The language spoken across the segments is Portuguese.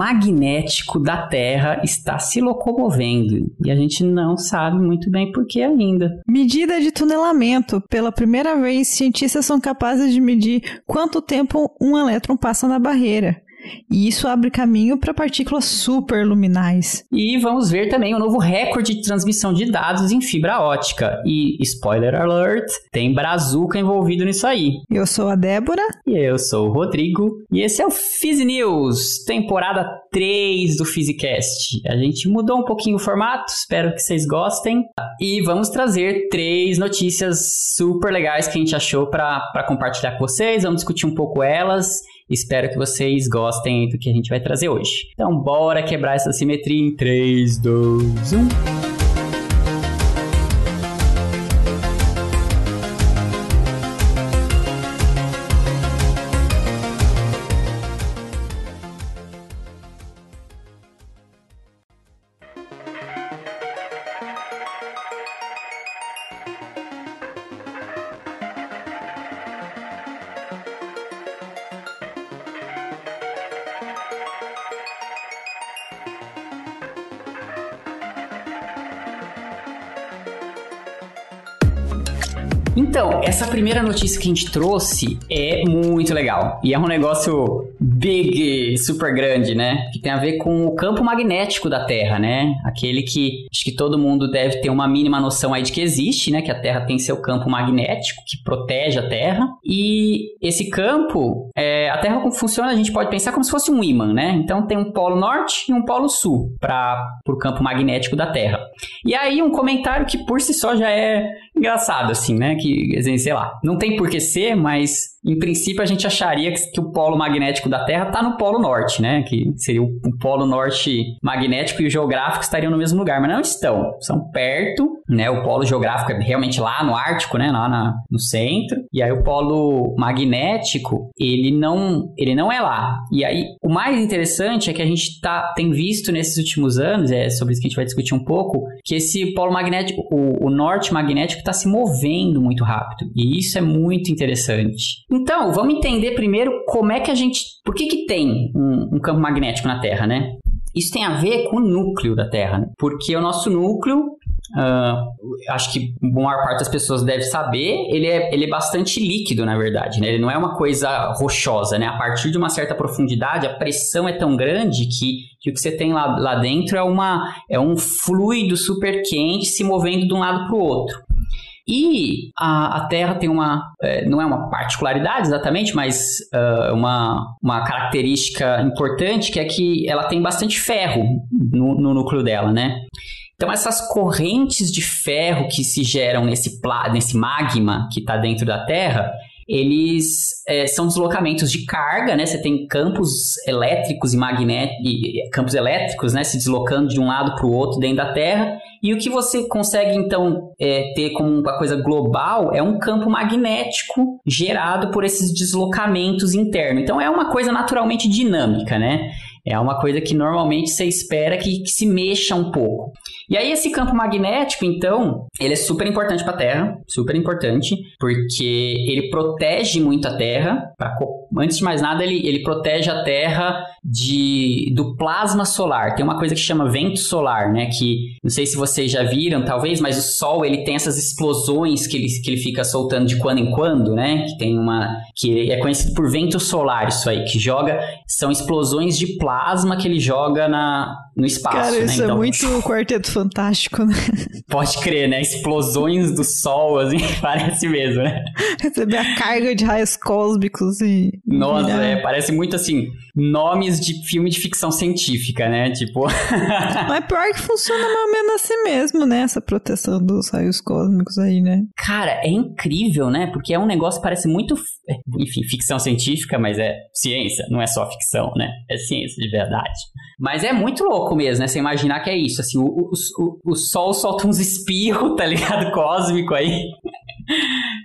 magnético da Terra está se locomovendo e a gente não sabe muito bem por que ainda. Medida de tunelamento. Pela primeira vez, cientistas são capazes de medir quanto tempo um elétron passa na barreira. E isso abre caminho para partículas superluminais. E vamos ver também o novo recorde de transmissão de dados em fibra ótica. E, spoiler alert, tem Brazuca envolvido nisso aí. Eu sou a Débora. E eu sou o Rodrigo. E esse é o Phys News, temporada 3 do Physicast. A gente mudou um pouquinho o formato, espero que vocês gostem. E vamos trazer três notícias super legais que a gente achou para compartilhar com vocês. Vamos discutir um pouco elas Espero que vocês gostem do que a gente vai trazer hoje. Então, bora quebrar essa simetria em 3, 2, 1. Primeira notícia que a gente trouxe é muito legal. E é um negócio big, super grande, né? Que tem a ver com o campo magnético da Terra, né? Aquele que acho que todo mundo deve ter uma mínima noção aí de que existe, né? Que a Terra tem seu campo magnético que protege a Terra. E esse campo, é, a Terra como funciona, a gente pode pensar como se fosse um ímã, né? Então tem um polo norte e um polo sul para o campo magnético da Terra. E aí um comentário que por si só já é engraçado, assim, né? Que, sei lá, não tem por que ser, mas em princípio a gente acharia que, que o polo magnético da Terra está no polo norte, né? Que seria o, polo norte magnético e o geográfico estariam no mesmo lugar, mas não estão. São perto, né? O polo geográfico é realmente lá no Ártico, né? Lá na, no centro. E aí o polo magnético, ele não, ele não é lá. E aí o mais interessante é que a gente tá, tem visto nesses últimos anos, é sobre isso que a gente vai discutir um pouco, que esse polo magnético, o, o norte magnético está se movendo muito rápido. E isso é muito interessante. Então, vamos entender primeiro como é que a gente. Por que, que tem um, um campo magnético na Terra, né? Isso tem a ver com o núcleo da Terra, né? porque o nosso núcleo Uh, acho que a maior parte das pessoas deve saber, ele é, ele é bastante líquido, na verdade, né? Ele não é uma coisa rochosa, né? A partir de uma certa profundidade, a pressão é tão grande que, que o que você tem lá, lá dentro é, uma, é um fluido super quente se movendo de um lado para o outro. E a, a Terra tem uma, é, não é uma particularidade exatamente, mas uh, uma, uma característica importante que é que ela tem bastante ferro no, no núcleo dela, né? Então, essas correntes de ferro que se geram nesse, nesse magma que está dentro da Terra, eles é, são deslocamentos de carga, né? Você tem campos elétricos e magnéticos, campos elétricos, né? Se deslocando de um lado para o outro dentro da Terra. E o que você consegue, então, é, ter como uma coisa global é um campo magnético gerado por esses deslocamentos internos. Então, é uma coisa naturalmente dinâmica, né? É uma coisa que normalmente você espera que, que se mexa um pouco. E aí esse campo magnético, então, ele é super importante para a Terra, super importante, porque ele protege muito a Terra. Pra, antes de mais nada, ele, ele protege a Terra de, do plasma solar. Tem uma coisa que chama vento solar, né? Que não sei se vocês já viram, talvez, mas o Sol ele tem essas explosões que ele, que ele fica soltando de quando em quando, né? Que tem uma que é conhecido por vento solar, isso aí, que joga são explosões de plasma que ele joga na, no espaço. Cara, né? isso é então, é muito quarteto fantástico, né? Pode crer, né? Explosões do Sol, assim, parece mesmo, né? Receber a carga de raios cósmicos e. Nossa, é, parece muito assim, nomes de filme de ficção científica, né? Tipo. Mas pior que funciona mais ou menos assim mesmo, né? Essa proteção dos raios cósmicos aí, né? Cara, é incrível, né? Porque é um negócio que parece muito. É, enfim, ficção científica, mas é ciência, não é só ficção, né? É ciência de verdade. Mas é muito louco mesmo, né? Você imaginar que é isso, assim, o, o, o, o Sol solta uns espirros, tá ligado? Cósmico aí.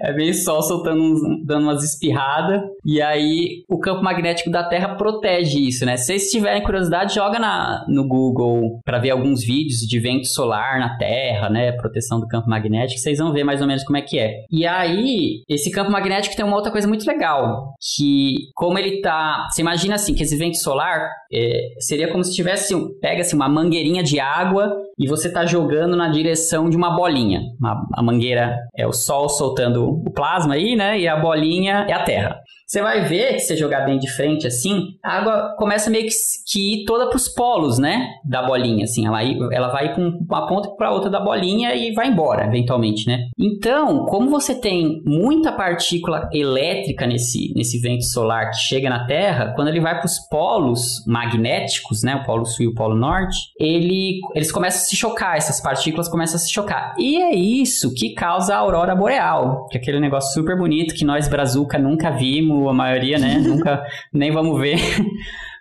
É bem sol soltando, uns, dando umas espirradas. E aí o campo magnético da Terra protege isso, né? Se vocês tiverem curiosidade, joga na, no Google para ver alguns vídeos de vento solar na Terra, né? Proteção do campo magnético. Vocês vão ver mais ou menos como é que é. E aí, esse campo magnético tem uma outra coisa muito legal. Que como ele tá. Você imagina assim, que esse vento solar é, seria como se tivesse. Pega-se uma mangueirinha de água e você tá jogando na direção de uma bolinha. Uma, a mangueira é o Sol soltando o plasma aí, né? E a bolinha é a Terra. Você vai ver que se jogar bem de frente assim, a água começa meio que, que ir toda para os polos, né? Da bolinha, assim. Ela, ela vai com uma ponta para outra da bolinha e vai embora, eventualmente, né? Então, como você tem muita partícula elétrica nesse, nesse vento solar que chega na Terra, quando ele vai para os polos magnéticos, né? O polo sul e o polo norte, ele, eles começam a se chocar, essas partículas começam a se chocar. E é isso que causa a aurora boreal, que é aquele negócio super bonito que nós, Brazuca, nunca vimos a maioria, né? Nunca, nem vamos ver.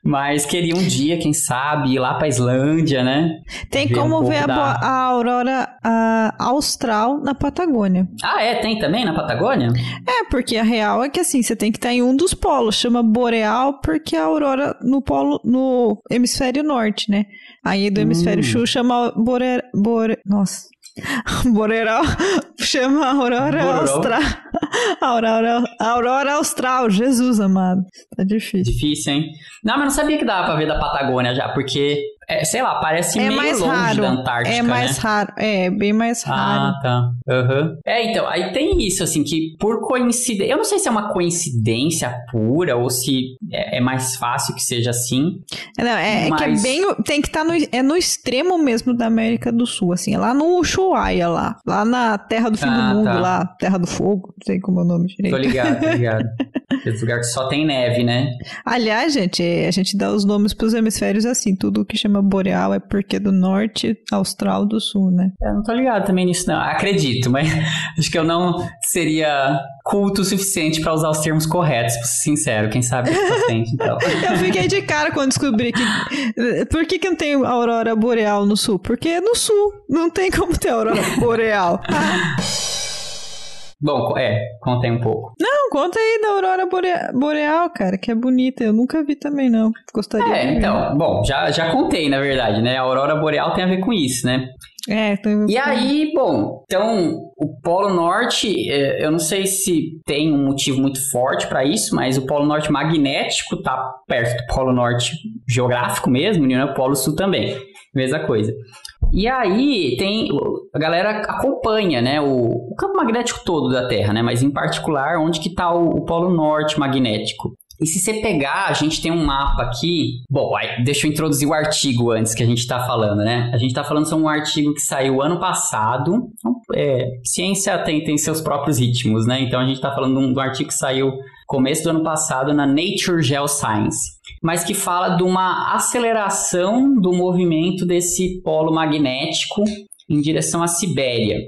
Mas queria um dia, quem sabe, ir lá pra Islândia, né? Tem ver como um ver a, da... a, aurora a, austral na Patagônia. Ah, é? Tem também na Patagônia? É, porque a real é que assim, você tem que estar em um dos polos. Chama boreal porque a aurora no polo, no hemisfério norte, né? Aí do hemisfério hum. sul chama bore, bore... Nossa, Boreal chama Aurora Austral. Aurora, Aurora Austral, Jesus amado. Tá difícil. Difícil, hein? Não, mas não sabia que dava pra ver da Patagônia já, porque é, sei lá, parece é meio longe raro. da Antártica, É mais né? raro, é, bem mais ah, raro. Ah, tá. Uhum. É, então, aí tem isso, assim, que por coincidência, eu não sei se é uma coincidência pura ou se é, é mais fácil que seja assim. Não, é, mas... é que é bem, tem que estar tá no, é no extremo mesmo da América do Sul, assim, é lá no Ushuaia, lá, lá na Terra do Fim ah, do Mundo, tá. lá, Terra do Fogo, não sei como é o nome direito. Tô ligado, tô ligado. Esse lugar que só tem neve, né? Aliás, gente, a gente dá os nomes pros hemisférios assim, tudo que chama boreal é porque é do norte austral do sul, né? Eu não tô ligado também nisso, não. Acredito, mas acho que eu não seria culto o suficiente para usar os termos corretos, pra ser sincero. Quem sabe frente, então. eu fiquei de cara quando descobri que. Por que, que não tem aurora boreal no sul? Porque é no sul. Não tem como ter aurora boreal. Bom, é, contei um pouco. Não, conta aí da Aurora Boreal, cara, que é bonita. Eu nunca vi também, não. Gostaria É, então, bom, já, já contei, na verdade, né? A Aurora Boreal tem a ver com isso, né? É, tem... E aí, bom, então o Polo Norte, é, eu não sei se tem um motivo muito forte para isso, mas o Polo Norte magnético tá perto do Polo Norte geográfico mesmo, e o Polo Sul também, mesma coisa. E aí tem a galera acompanha, né, o, o, campo magnético todo da Terra, né, mas em particular onde que está o, o polo norte magnético. E se você pegar, a gente tem um mapa aqui. Bom, deixa eu introduzir o artigo antes que a gente está falando, né? A gente está falando sobre um artigo que saiu ano passado. É, ciência tem, tem seus próprios ritmos, né? Então a gente está falando de um, de um artigo que saiu começo do ano passado na Nature Geoscience mas que fala de uma aceleração do movimento desse polo magnético em direção à Sibéria.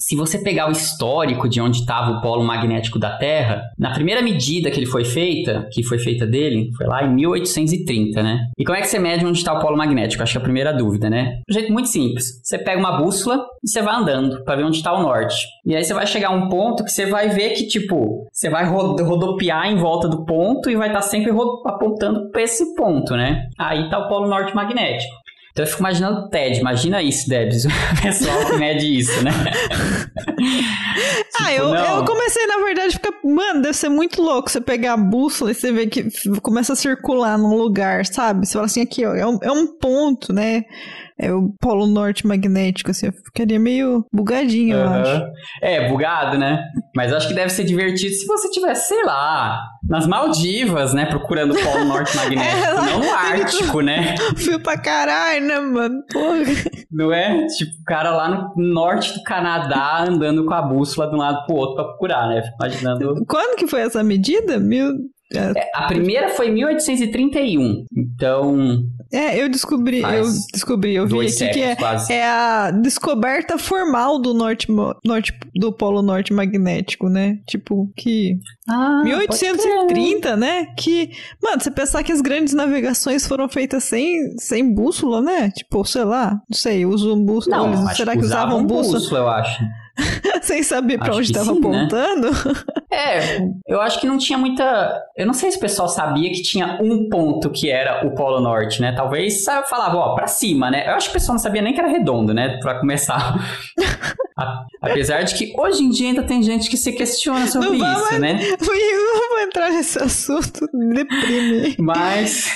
Se você pegar o histórico de onde estava o polo magnético da Terra, na primeira medida que ele foi feita, que foi feita dele, foi lá em 1830, né? E como é que você mede onde está o polo magnético? Acho que é a primeira dúvida, né? Um jeito muito simples. Você pega uma bússola e você vai andando para ver onde está o norte. E aí você vai chegar a um ponto que você vai ver que, tipo, você vai rodopiar em volta do ponto e vai estar tá sempre apontando para esse ponto, né? Aí está o polo norte magnético. Então eu fico imaginando o TED, imagina isso, Debs, o pessoal que mede isso, né? ah, tipo, eu, eu comecei, na verdade, a ficar. Mano, deve ser muito louco você pegar a bússola e você vê que começa a circular num lugar, sabe? Você fala assim, aqui, ó, é um, é um ponto, né? É o polo norte magnético, assim, eu ficaria meio bugadinho, uhum. eu acho. É, bugado, né? Mas acho que deve ser divertido se você tivesse, sei lá, nas Maldivas, né, procurando o polo norte magnético, é, não no Ártico, né? Fio pra caralho, né, mano? Porra. Não é? Tipo, o cara lá no norte do Canadá andando com a bússola de um lado pro outro pra procurar, né? Fico imaginando. Quando que foi essa medida? Mil... É, a primeira foi em 1831. Então. É, eu descobri, eu descobri, eu vi aqui que é, é, a descoberta formal do norte, norte do polo norte magnético, né? Tipo, que. Ah, 1830, né? Que. Mano, você pensar que as grandes navegações foram feitas sem, sem bússola, né? Tipo, sei lá, não sei, usam bússola. Não, será que, que usavam, usavam bússola? bússola? eu acho. Sem saber para onde estava né? apontando? Né? É, eu acho que não tinha muita. Eu não sei se o pessoal sabia que tinha um ponto que era o Polo Norte, né? Talvez falava, ó, pra cima, né? Eu acho que o pessoal não sabia nem que era redondo, né? Pra começar. Apesar de que hoje em dia ainda tem gente que se questiona sobre não isso, vamos, né? Não vou entrar nesse assunto, deprime. Mas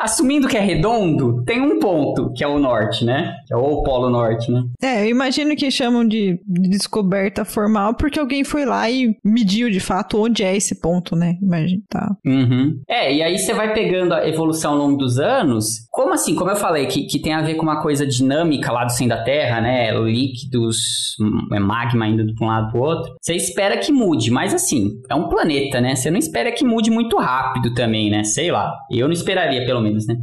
assumindo que é redondo, tem um ponto, que é o norte, né? Que é o polo norte, né? É, eu imagino que chamam de descoberta formal porque alguém foi lá e mediu de fato onde é esse ponto, né? Imagina, tá. Uhum. É, e aí você vai pegando a evolução ao longo dos anos. Como assim? Como eu falei, que, que tem a ver com uma coisa dinâmica lá do centro da Terra, né? Líquidos, é magma indo de um lado pro outro. Você espera que mude, mas assim, é um planeta, né? Você não espera que mude muito rápido também, né? Sei lá. Eu não esperaria, pelo menos menos, né?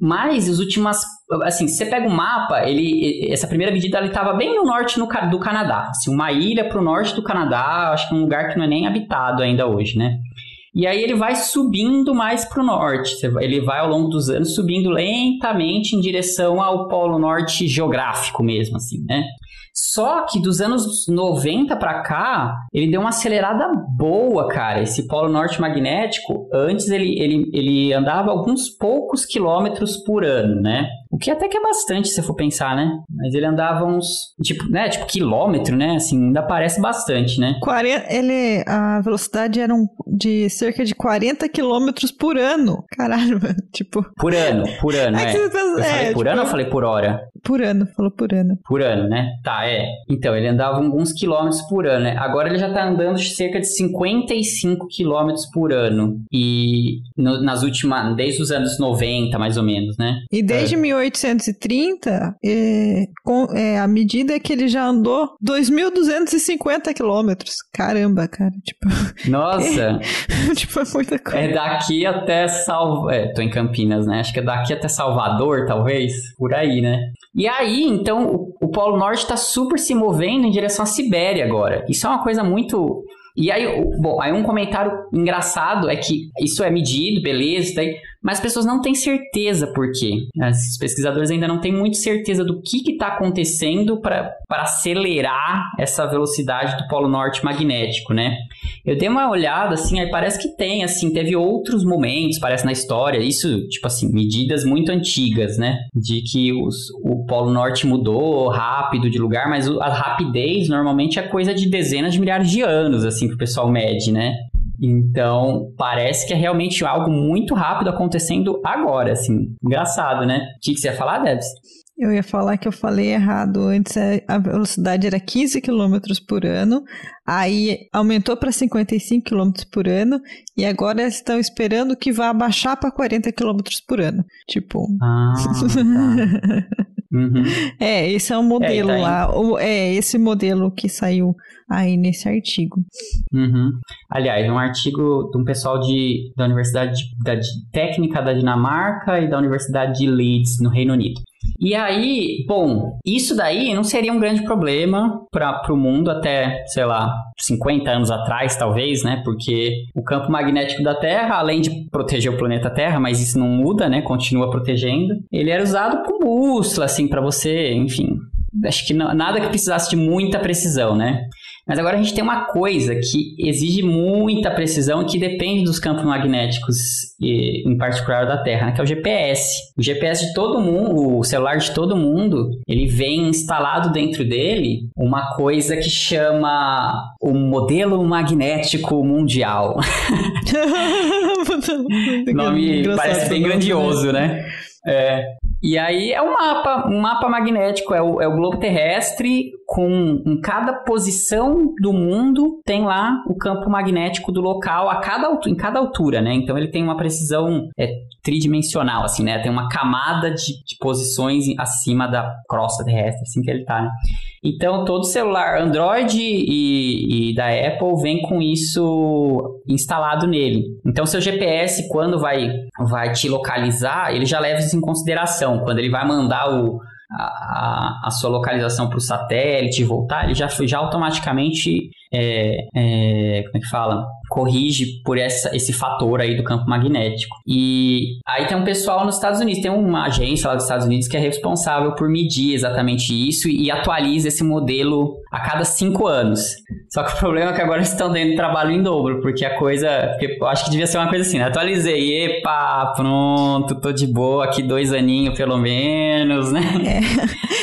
Mas as últimas, assim, se você pega o mapa, ele, essa primeira medida estava bem no norte no, do Canadá, assim, uma ilha para o norte do Canadá, acho que um lugar que não é nem habitado ainda hoje, né? E aí ele vai subindo mais para o norte, ele vai ao longo dos anos subindo lentamente em direção ao polo norte geográfico mesmo, assim, né? Só que dos anos 90 para cá, ele deu uma acelerada boa, cara. Esse polo norte magnético, antes ele, ele, ele andava alguns poucos quilômetros por ano, né? O que até que é bastante, se for pensar, né? Mas ele andava uns, tipo, né? Tipo, quilômetro, né? Assim, ainda parece bastante, né? 40, ele, a velocidade era um, de cerca de 40 quilômetros por ano. Caralho, mano. Tipo... Por ano, por ano, é. é. Eu falei é, por tipo, ano ou falei por hora? Por ano, falou por ano. Por ano, né? Tá, é. Então, ele andava alguns quilômetros por ano, né? Agora ele já tá andando cerca de 55 quilômetros por ano. E no, nas últimas, desde os anos 90, mais ou menos, né? E desde é. 1830, é, com, é, a medida é que ele já andou 2.250 quilômetros. Caramba, cara. Tipo. Nossa! tipo, é muita coisa. É daqui até Salvador. É, tô em Campinas, né? Acho que é daqui até Salvador, talvez. Por aí, né? E aí, então, o, o Polo Norte está super se movendo em direção à Sibéria agora. Isso é uma coisa muito. E aí, bom, aí um comentário engraçado é que isso é medido, beleza, daí, mas as pessoas não têm certeza por quê. Os pesquisadores ainda não têm muito certeza do que está acontecendo para acelerar essa velocidade do Polo Norte magnético, né? Eu dei uma olhada, assim, aí parece que tem, assim, teve outros momentos, parece na história, isso, tipo assim, medidas muito antigas, né? De que os, o Polo Norte mudou rápido de lugar, mas a rapidez normalmente é coisa de dezenas de milhares de anos, assim, que o pessoal mede, né? Então, parece que é realmente algo muito rápido acontecendo agora, assim. Engraçado, né? O que, que você ia falar, Debs? Eu ia falar que eu falei errado. Antes é, a velocidade era 15 km por ano, aí aumentou para 55 km por ano, e agora eles estão esperando que vá baixar para 40 km por ano. Tipo. Ah, tá. Uhum. É, esse é o modelo é, tá lá. É, esse modelo que saiu aí nesse artigo. Uhum. Aliás, um artigo de um pessoal de, da Universidade de, da, de Técnica da Dinamarca e da Universidade de Leeds, no Reino Unido. E aí, bom, isso daí não seria um grande problema para o mundo até, sei lá, 50 anos atrás, talvez, né? Porque o campo magnético da Terra, além de proteger o planeta Terra, mas isso não muda, né? Continua protegendo. Ele era usado como bússola, assim, para você, enfim. Acho que não, nada que precisasse de muita precisão, né? Mas agora a gente tem uma coisa que exige muita precisão e que depende dos campos magnéticos, em particular da Terra, né? que é o GPS. O GPS de todo mundo, o celular de todo mundo, ele vem instalado dentro dele uma coisa que chama o modelo magnético mundial. nome parece bem grandioso, né? É, e aí é um mapa, um mapa magnético, é o, é o globo terrestre com em cada posição do mundo tem lá o campo magnético do local a cada, em cada altura, né? Então ele tem uma precisão é, tridimensional, assim, né? Tem uma camada de, de posições acima da crosta terrestre, assim que ele tá, né? Então, todo celular Android e, e, da Apple vem com isso instalado nele. Então, seu GPS, quando vai, vai te localizar, ele já leva isso em consideração. Quando ele vai mandar o, a, a sua localização para o satélite voltar, ele já, já automaticamente é, é, como é que fala? Corrige por essa, esse fator aí do campo magnético. E aí tem um pessoal nos Estados Unidos, tem uma agência lá dos Estados Unidos que é responsável por medir exatamente isso e, atualiza esse modelo a cada cinco anos. Só que o problema é que agora estão dando trabalho em dobro, porque a coisa. Porque eu acho que devia ser uma coisa assim, né? Atualizei, epa, pronto, tô de boa aqui dois aninhos pelo menos, né?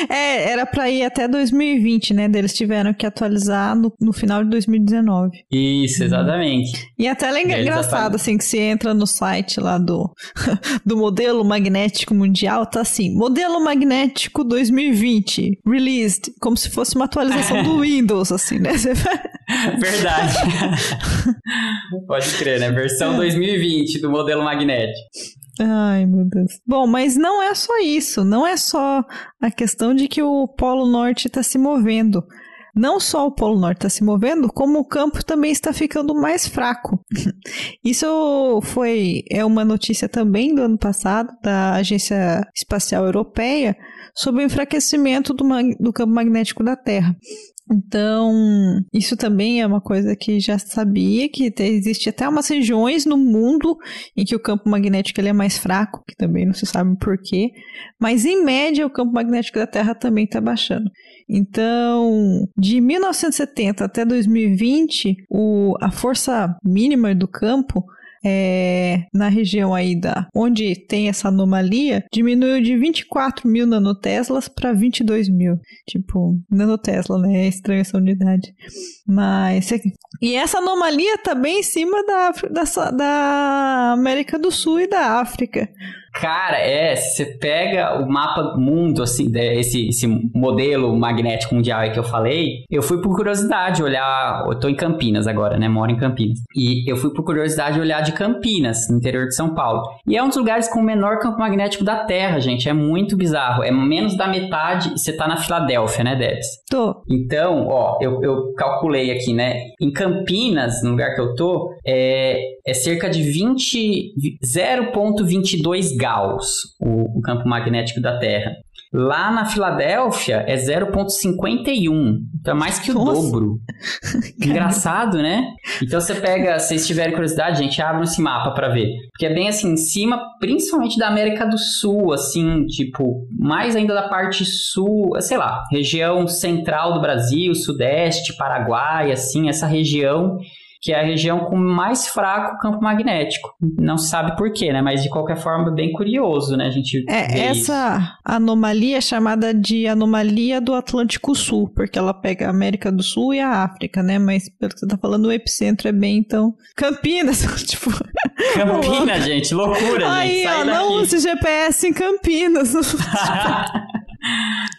É, é era pra ir até 2020, né? Eles tiveram que atualizar no, no final de 2019. Isso, exatamente. E até é engraçado, assim, que você entra no site lá do, do modelo magnético mundial, tá assim, modelo magnético 2020, released, como se fosse uma atualização do Windows, assim, né? Verdade. Pode crer, né? Versão 2020 do modelo magnético. Ai, meu Deus. Bom, mas não é só isso. Não é só a questão de que o Polo Norte está se movendo. Não só o Polo Norte está se movendo, como o campo também está ficando mais fraco. Isso foi é uma notícia também do ano passado da Agência Espacial Europeia sobre o enfraquecimento do, do campo magnético da Terra. Então, isso também é uma coisa que já sabia que existe até umas regiões no mundo em que o campo magnético ele é mais fraco, que também não se sabe por quê, mas em média o campo magnético da Terra também está baixando. Então, de 1970 até 2020, o, a força mínima do campo é, na região aí da onde tem essa anomalia diminuiu de 24 mil nanoteslas para 22 mil. Tipo, nanotesla, né? É estranha essa unidade. Mas. E essa anomalia tá bem em cima da, da, da América do Sul e da África. Cara, é, você pega o mapa mundo, assim, né, esse, esse modelo magnético mundial aí que eu falei, eu fui por curiosidade olhar, eu tô em Campinas agora, né, moro em Campinas, e eu fui por curiosidade olhar de Campinas, no interior de São Paulo, e é um dos lugares com o menor campo magnético da Terra, gente, é muito bizarro, é menos da metade, você tá na Filadélfia, né, Debs? Tô. Então, ó, eu, eu calculei aqui, né, em Campinas, no lugar que eu tô, é, é cerca de 20, 0.22 Gauss, o, o campo magnético da Terra. Lá na Filadélfia é 0,51. Então é mais que o Nossa. dobro. Engraçado, né? Então você pega, se vocês tiverem curiosidade, gente, abre esse mapa para ver. Porque é bem assim, em cima, principalmente da América do Sul, assim, tipo, mais ainda da parte sul, sei lá, região central do Brasil, sudeste, Paraguai, assim, essa região que é a região com mais fraco campo magnético. Não se sabe por quê, né? Mas de qualquer forma, bem curioso, né? A gente é, essa isso. anomalia é chamada de anomalia do Atlântico Sul, porque ela pega a América do Sul e a África, né? Mas pelo que você tá falando, o epicentro é bem, então, Campinas, tipo... Campinas, gente, loucura, Aí, gente. Aí, ó, não use GPS em Campinas.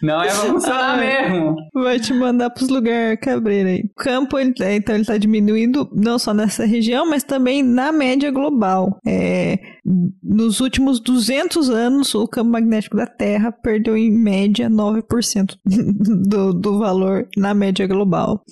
Não é pra funcionar mesmo. Vai te mandar pros lugares cabreiro aí. O campo, ele, tá, então, ele tá diminuindo não só nessa região, mas também na média global. É, nos últimos 200 anos, o campo magnético da Terra perdeu em média 9% do, do valor na média global.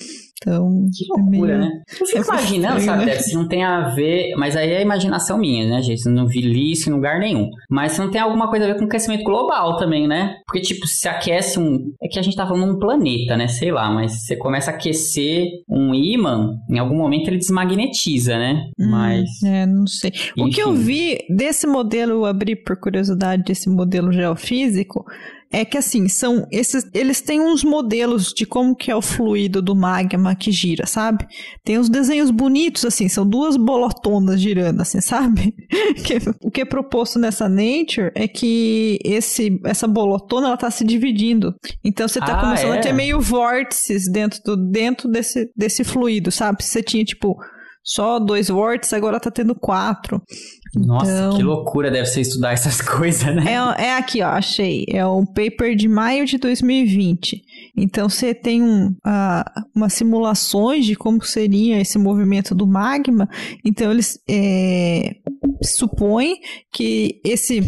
Então, que loucura, é meio... né? Eu fico é imaginando, sabe, né? se não tem a ver. Mas aí é a imaginação minha, né, gente? Não vi isso em lugar nenhum. Mas se não tem alguma coisa a ver com o aquecimento global também, né? Porque, tipo, se aquece um. É que a gente tá falando um planeta, né? Sei lá, mas você começa a aquecer um ímã, em algum momento ele desmagnetiza, né? Hum, mas. É, não sei. Enfim. O que eu vi desse modelo, eu abri por curiosidade desse modelo geofísico, é que assim, são esses, eles têm uns modelos de como que é o fluido do magma que gira, sabe? Tem uns desenhos bonitos assim, são duas bolotonas girando assim, sabe? que, o que é proposto nessa Nature é que esse essa bolotona ela tá se dividindo. Então você tá ah, começando é? a ter meio vórtices dentro do dentro desse desse fluido, sabe? Você tinha tipo só dois vórtices, agora tá tendo quatro. Nossa, então, que loucura deve ser estudar essas coisas, né? É, é aqui, ó, achei. É um paper de maio de 2020. Então você tem um, uh, umas simulações de como seria esse movimento do magma. Então eles é, supõem que esse,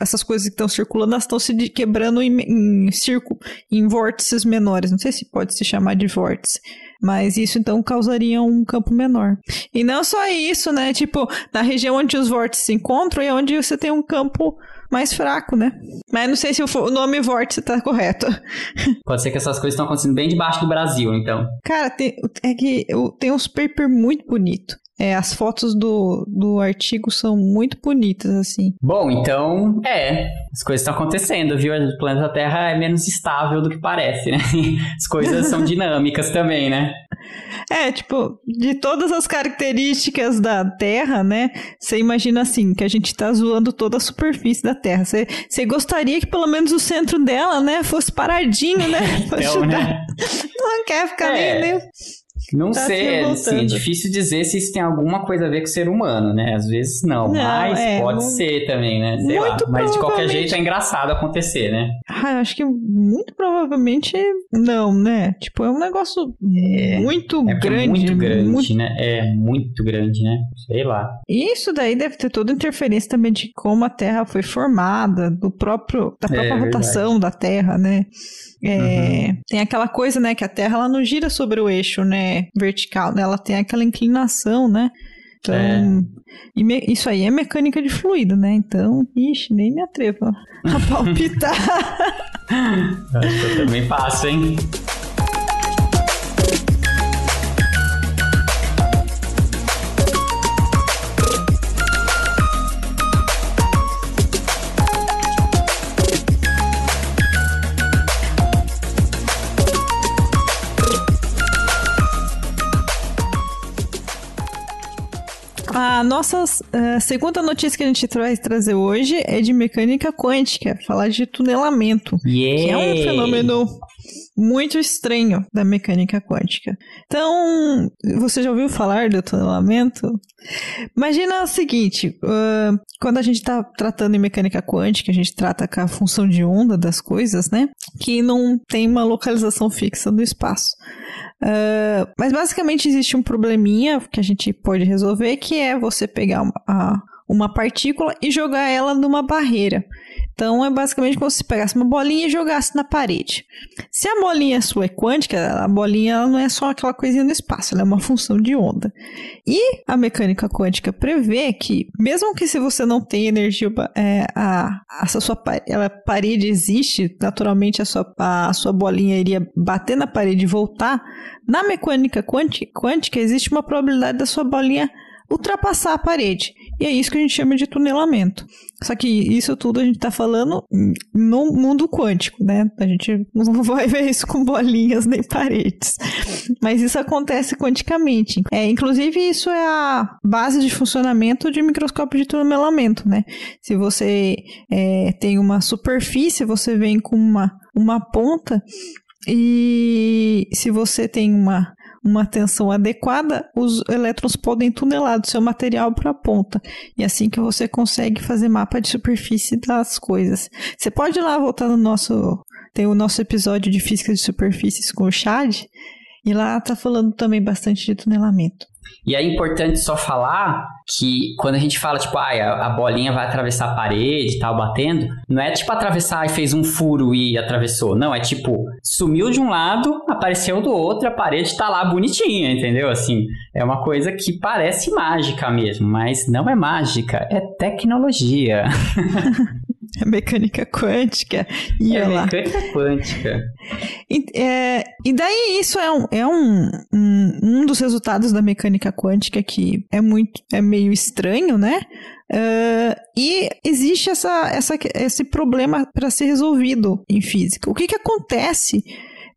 essas coisas que estão circulando, estão se quebrando em, em círculo, em vórtices menores. Não sei se pode se chamar de vórtice. Mas isso então causaria um campo menor. E não só isso, né? Tipo, na região onde os vórtices se encontram é onde você tem um campo mais fraco, né? Mas não sei se o nome vórtice tá correto. Pode ser que essas coisas estão acontecendo bem debaixo do Brasil, então. Cara, tem, é que tem uns paper muito bonito. É, as fotos do, do artigo são muito bonitas, assim. Bom, então, é, as coisas estão acontecendo, viu? O planeta Terra é menos estável do que parece, né? As coisas são dinâmicas também, né? É, tipo, de todas as características da Terra, né? Você imagina assim, que a gente tá zoando toda a superfície da Terra. Você gostaria que pelo menos o centro dela, né, fosse paradinho, né? então, né? Não quer ficar é. nem, nem não tá sei, assim, é difícil dizer se isso tem alguma coisa a ver com o ser humano, né? Às vezes não, não mas é, pode muito, ser também, né? Sei lá. Mas de qualquer jeito é engraçado acontecer, né? Ah, eu acho que muito provavelmente não, né? Tipo, é um negócio é, muito é grande. Muito grande, muito... né? É muito grande, né? Sei lá. Isso daí deve ter toda interferência também de como a Terra foi formada, do próprio, da própria é, rotação verdade. da Terra, né? É, uhum. Tem aquela coisa, né, que a Terra ela não gira sobre o eixo, né, vertical, né, ela tem aquela inclinação, né? Então, é. isso aí é mecânica de fluido, né? Então, ixi, nem me atrevo a palpitar. Acho que eu também passo, hein? A nossa uh, segunda notícia que a gente vai trazer hoje é de mecânica quântica, falar de tunelamento, yeah. que é um fenômeno muito estranho da mecânica quântica. Então, você já ouviu falar do tunelamento? Imagina o seguinte: uh, quando a gente está tratando em mecânica quântica, a gente trata com a função de onda das coisas, né? Que não tem uma localização fixa no espaço. Uh, mas basicamente existe um probleminha que a gente pode resolver, que é você pegar uma, uma partícula e jogar ela numa barreira. Então é basicamente como se você pegasse uma bolinha e jogasse na parede. Se a bolinha sua é quântica, a bolinha não é só aquela coisinha no espaço, ela é uma função de onda. E a mecânica quântica prevê que, mesmo que se você não tem energia, é, a, a sua ela, parede existe, naturalmente a sua, a, a sua bolinha iria bater na parede e voltar. Na mecânica quântica, quântica existe uma probabilidade da sua bolinha ultrapassar a parede. E é isso que a gente chama de tunelamento. Só que isso tudo a gente está falando no mundo quântico, né? A gente não vai ver isso com bolinhas nem paredes. Mas isso acontece quanticamente. É, inclusive, isso é a base de funcionamento de microscópio de tunelamento, né? Se você é, tem uma superfície, você vem com uma, uma ponta e se você tem uma uma tensão adequada, os elétrons podem tunelar do seu material para a ponta. E é assim que você consegue fazer mapa de superfície das coisas. Você pode ir lá voltar no nosso. Tem o nosso episódio de física de superfícies com o Chad. E lá tá falando também bastante de tunelamento. E é importante só falar que quando a gente fala, tipo, ah, a bolinha vai atravessar a parede e tal, batendo, não é tipo atravessar e fez um furo e atravessou. Não, é tipo, sumiu de um lado, apareceu do outro, a parede tá lá bonitinha, entendeu? Assim, é uma coisa que parece mágica mesmo, mas não é mágica, é tecnologia. É mecânica quântica. E é mecânica quântica. E, é, e daí isso é, um, é um, um, um dos resultados da mecânica quântica que é muito é meio estranho, né? Uh, e existe essa, essa, esse problema para ser resolvido em física. O que, que acontece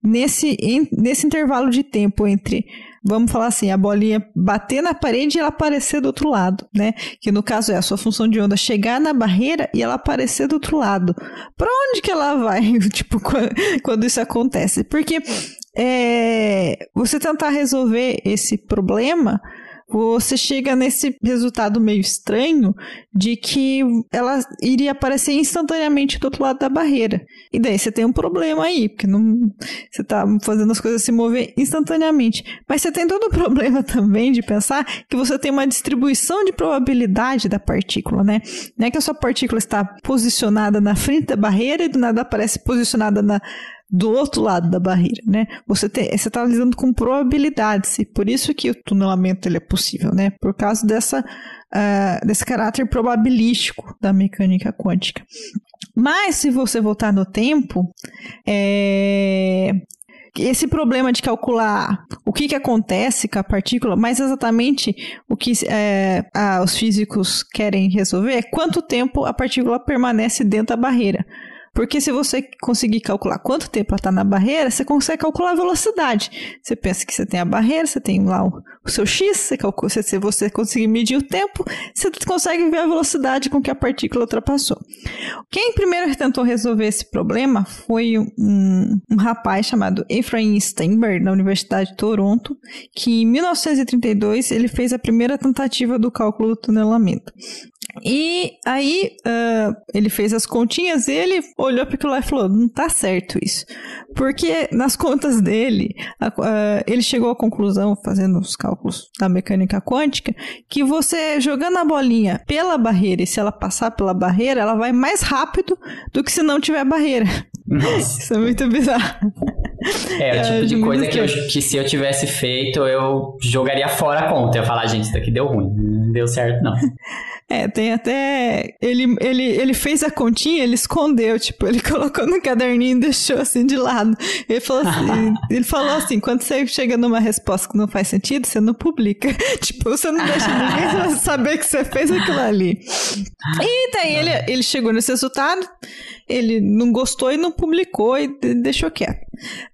nesse, nesse intervalo de tempo entre vamos falar assim, a bolinha bater na parede e ela aparecer do outro lado, né? Que no caso é a sua função de onda chegar na barreira e ela aparecer do outro lado. Para onde que ela vai, tipo, quando isso acontece? Porque é, você tentar resolver esse problema você chega nesse resultado meio estranho de que ela iria aparecer instantaneamente do outro lado da barreira. E daí você tem um problema aí, porque não, você está fazendo as coisas se mover instantaneamente. Mas você tem todo o problema também de pensar que você tem uma distribuição de probabilidade da partícula, né? Não é que a sua partícula está posicionada na frente da barreira e do nada aparece posicionada na do outro lado da barreira, né? Você está lidando com probabilidades e por isso que o tunelamento ele é possível, né? Por causa dessa, uh, desse caráter probabilístico da mecânica quântica. Mas se você voltar no tempo, é... esse problema de calcular o que, que acontece com a partícula, mais exatamente o que é, a, os físicos querem resolver é quanto tempo a partícula permanece dentro da barreira. Porque se você conseguir calcular quanto tempo ela está na barreira, você consegue calcular a velocidade. Você pensa que você tem a barreira, você tem lá o, o seu x, você calcula, se, você conseguir medir o tempo, você consegue ver a velocidade com que a partícula ultrapassou. Quem primeiro tentou resolver esse problema foi um, um rapaz chamado Ephraim Steinberg, da Universidade de Toronto, que em 1932 ele fez a primeira tentativa do cálculo do tunelamento. E aí uh, ele fez as continhas e ele olhou para aquilo lá e falou: não tá certo isso. Porque nas contas dele, uh, ele chegou à conclusão, fazendo os cálculos da mecânica quântica, que você jogando a bolinha pela barreira e se ela passar pela barreira, ela vai mais rápido do que se não tiver barreira. Nossa. Isso é muito bizarro. É, o tipo é, de coisa que, eu, que, se eu tivesse feito, eu jogaria fora a conta. Eu ia falar, gente, isso daqui deu ruim. Não deu certo, não. É, tem até. Ele, ele, ele fez a continha, ele escondeu, tipo, ele colocou no caderninho e deixou assim de lado. Ele falou assim: ele falou assim: quando você chega numa resposta que não faz sentido, você não publica. tipo, você não deixa ninguém saber que você fez aquilo ali. E daí ele, ele chegou nesse resultado, ele não gostou e não publicou e deixou quieto.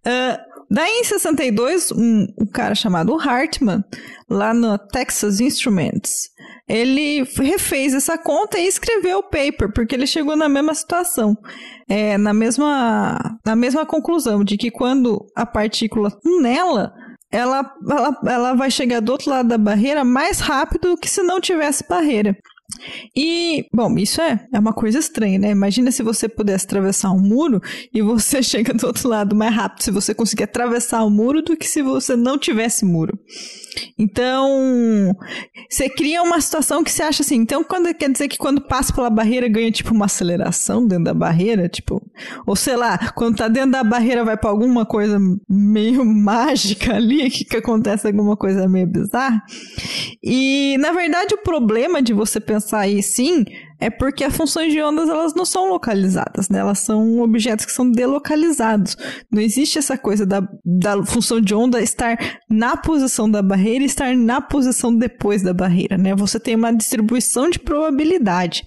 Uh, Daí, em 62, um, um cara chamado Hartman, lá no Texas Instruments, ele refez essa conta e escreveu o paper, porque ele chegou na mesma situação, é, na, mesma, na mesma conclusão, de que quando a partícula tunela, ela, ela, ela vai chegar do outro lado da barreira mais rápido do que se não tivesse barreira. E, bom, isso é, é uma coisa estranha, né? Imagina se você pudesse atravessar um muro e você chega do outro lado mais rápido se você conseguir atravessar o muro do que se você não tivesse muro. Então, você cria uma situação que você acha assim. Então, quando quer dizer que quando passa pela barreira ganha tipo uma aceleração dentro da barreira, tipo, ou sei lá, quando tá dentro da barreira vai para alguma coisa meio mágica ali, que, que acontece alguma coisa meio bizarra. E na verdade o problema de você pensar aí sim é porque as funções de ondas elas não são localizadas, né? Elas são objetos que são delocalizados. Não existe essa coisa da, da função de onda estar na posição da barreira e estar na posição depois da barreira, né? Você tem uma distribuição de probabilidade.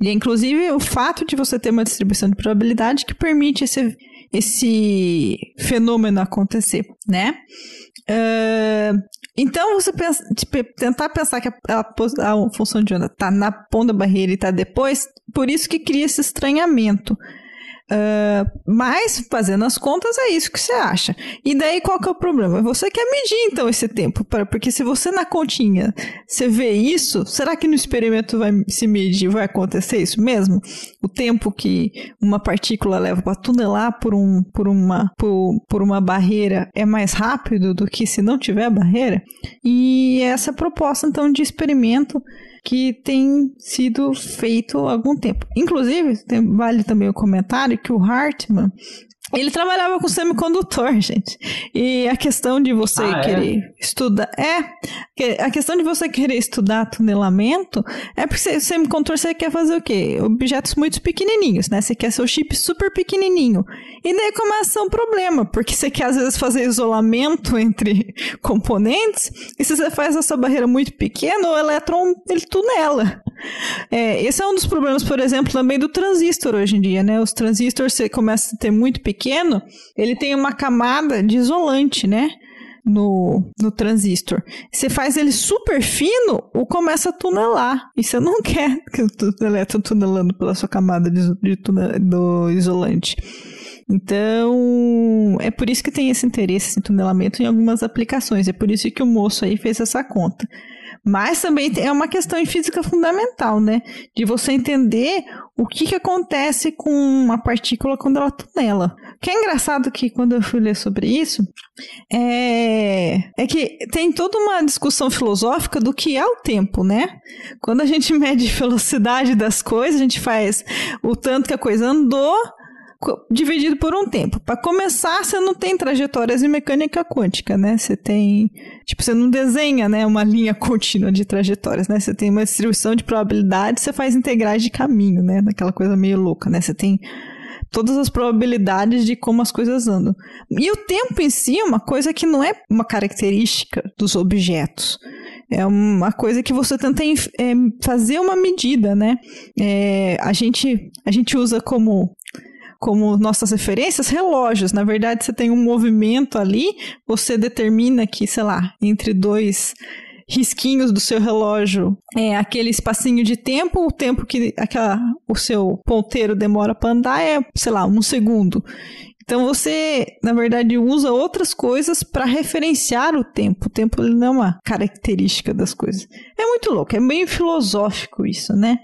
E inclusive o fato de você ter uma distribuição de probabilidade que permite esse, esse fenômeno acontecer, né? Uh, então, você pensa, tipo, tentar pensar que a, a, a função de onda está na ponta da barreira e está depois, por isso que cria esse estranhamento. Uh, mas, fazendo as contas, é isso que você acha. E daí, qual que é o problema? Você quer medir, então, esse tempo. Porque se você na continha, você vê isso, será que no experimento vai se medir, vai acontecer isso mesmo? O tempo que uma partícula leva para tunelar por, um, por, uma, por, por uma barreira é mais rápido do que se não tiver barreira? E essa proposta, então, de experimento que tem sido feito há algum tempo. Inclusive, tem, vale também o comentário que o Hartman ele trabalhava com semicondutor, gente. E a questão de você ah, é? querer é? estudar. É. A questão de você querer estudar tunelamento é porque semicondutor você quer fazer o quê? Objetos muito pequenininhos, né? Você quer seu chip super pequenininho. E daí começa um problema, porque você quer às vezes fazer isolamento entre componentes. E se você faz essa barreira muito pequena, o elétron ele tunela. É, esse é um dos problemas, por exemplo, também do transistor hoje em dia, né? Os transistores você começa a ter muito pequeno, ele tem uma camada de isolante, né? No, no transistor. Você faz ele super fino, ou começa a tunelar. E você não quer que o elétron tunelando pela sua camada de, de do isolante. Então, é por isso que tem esse interesse em tunelamento em algumas aplicações. É por isso que o moço aí fez essa conta. Mas também é uma questão em física fundamental, né? De você entender o que, que acontece com uma partícula quando ela tunela. O que é engraçado que quando eu fui ler sobre isso é, é que tem toda uma discussão filosófica do que é o tempo, né? Quando a gente mede velocidade das coisas, a gente faz o tanto que a coisa andou dividido por um tempo. Para começar, você não tem trajetórias em mecânica quântica, né? Você tem, tipo, você não desenha, né, uma linha contínua de trajetórias, né? Você tem uma distribuição de probabilidades, você faz integrais de caminho, né? Daquela coisa meio louca, né? Você tem todas as probabilidades de como as coisas andam. E o tempo em si é uma coisa que não é uma característica dos objetos. É uma coisa que você tenta é, fazer uma medida, né? É, a, gente, a gente usa como como nossas referências relógios. Na verdade, você tem um movimento ali, você determina que, sei lá, entre dois risquinhos do seu relógio é aquele espacinho de tempo, o tempo que aquela, o seu ponteiro demora para andar é, sei lá, um segundo. Então você, na verdade, usa outras coisas para referenciar o tempo. O tempo não é uma característica das coisas. É muito louco, é meio filosófico isso, né?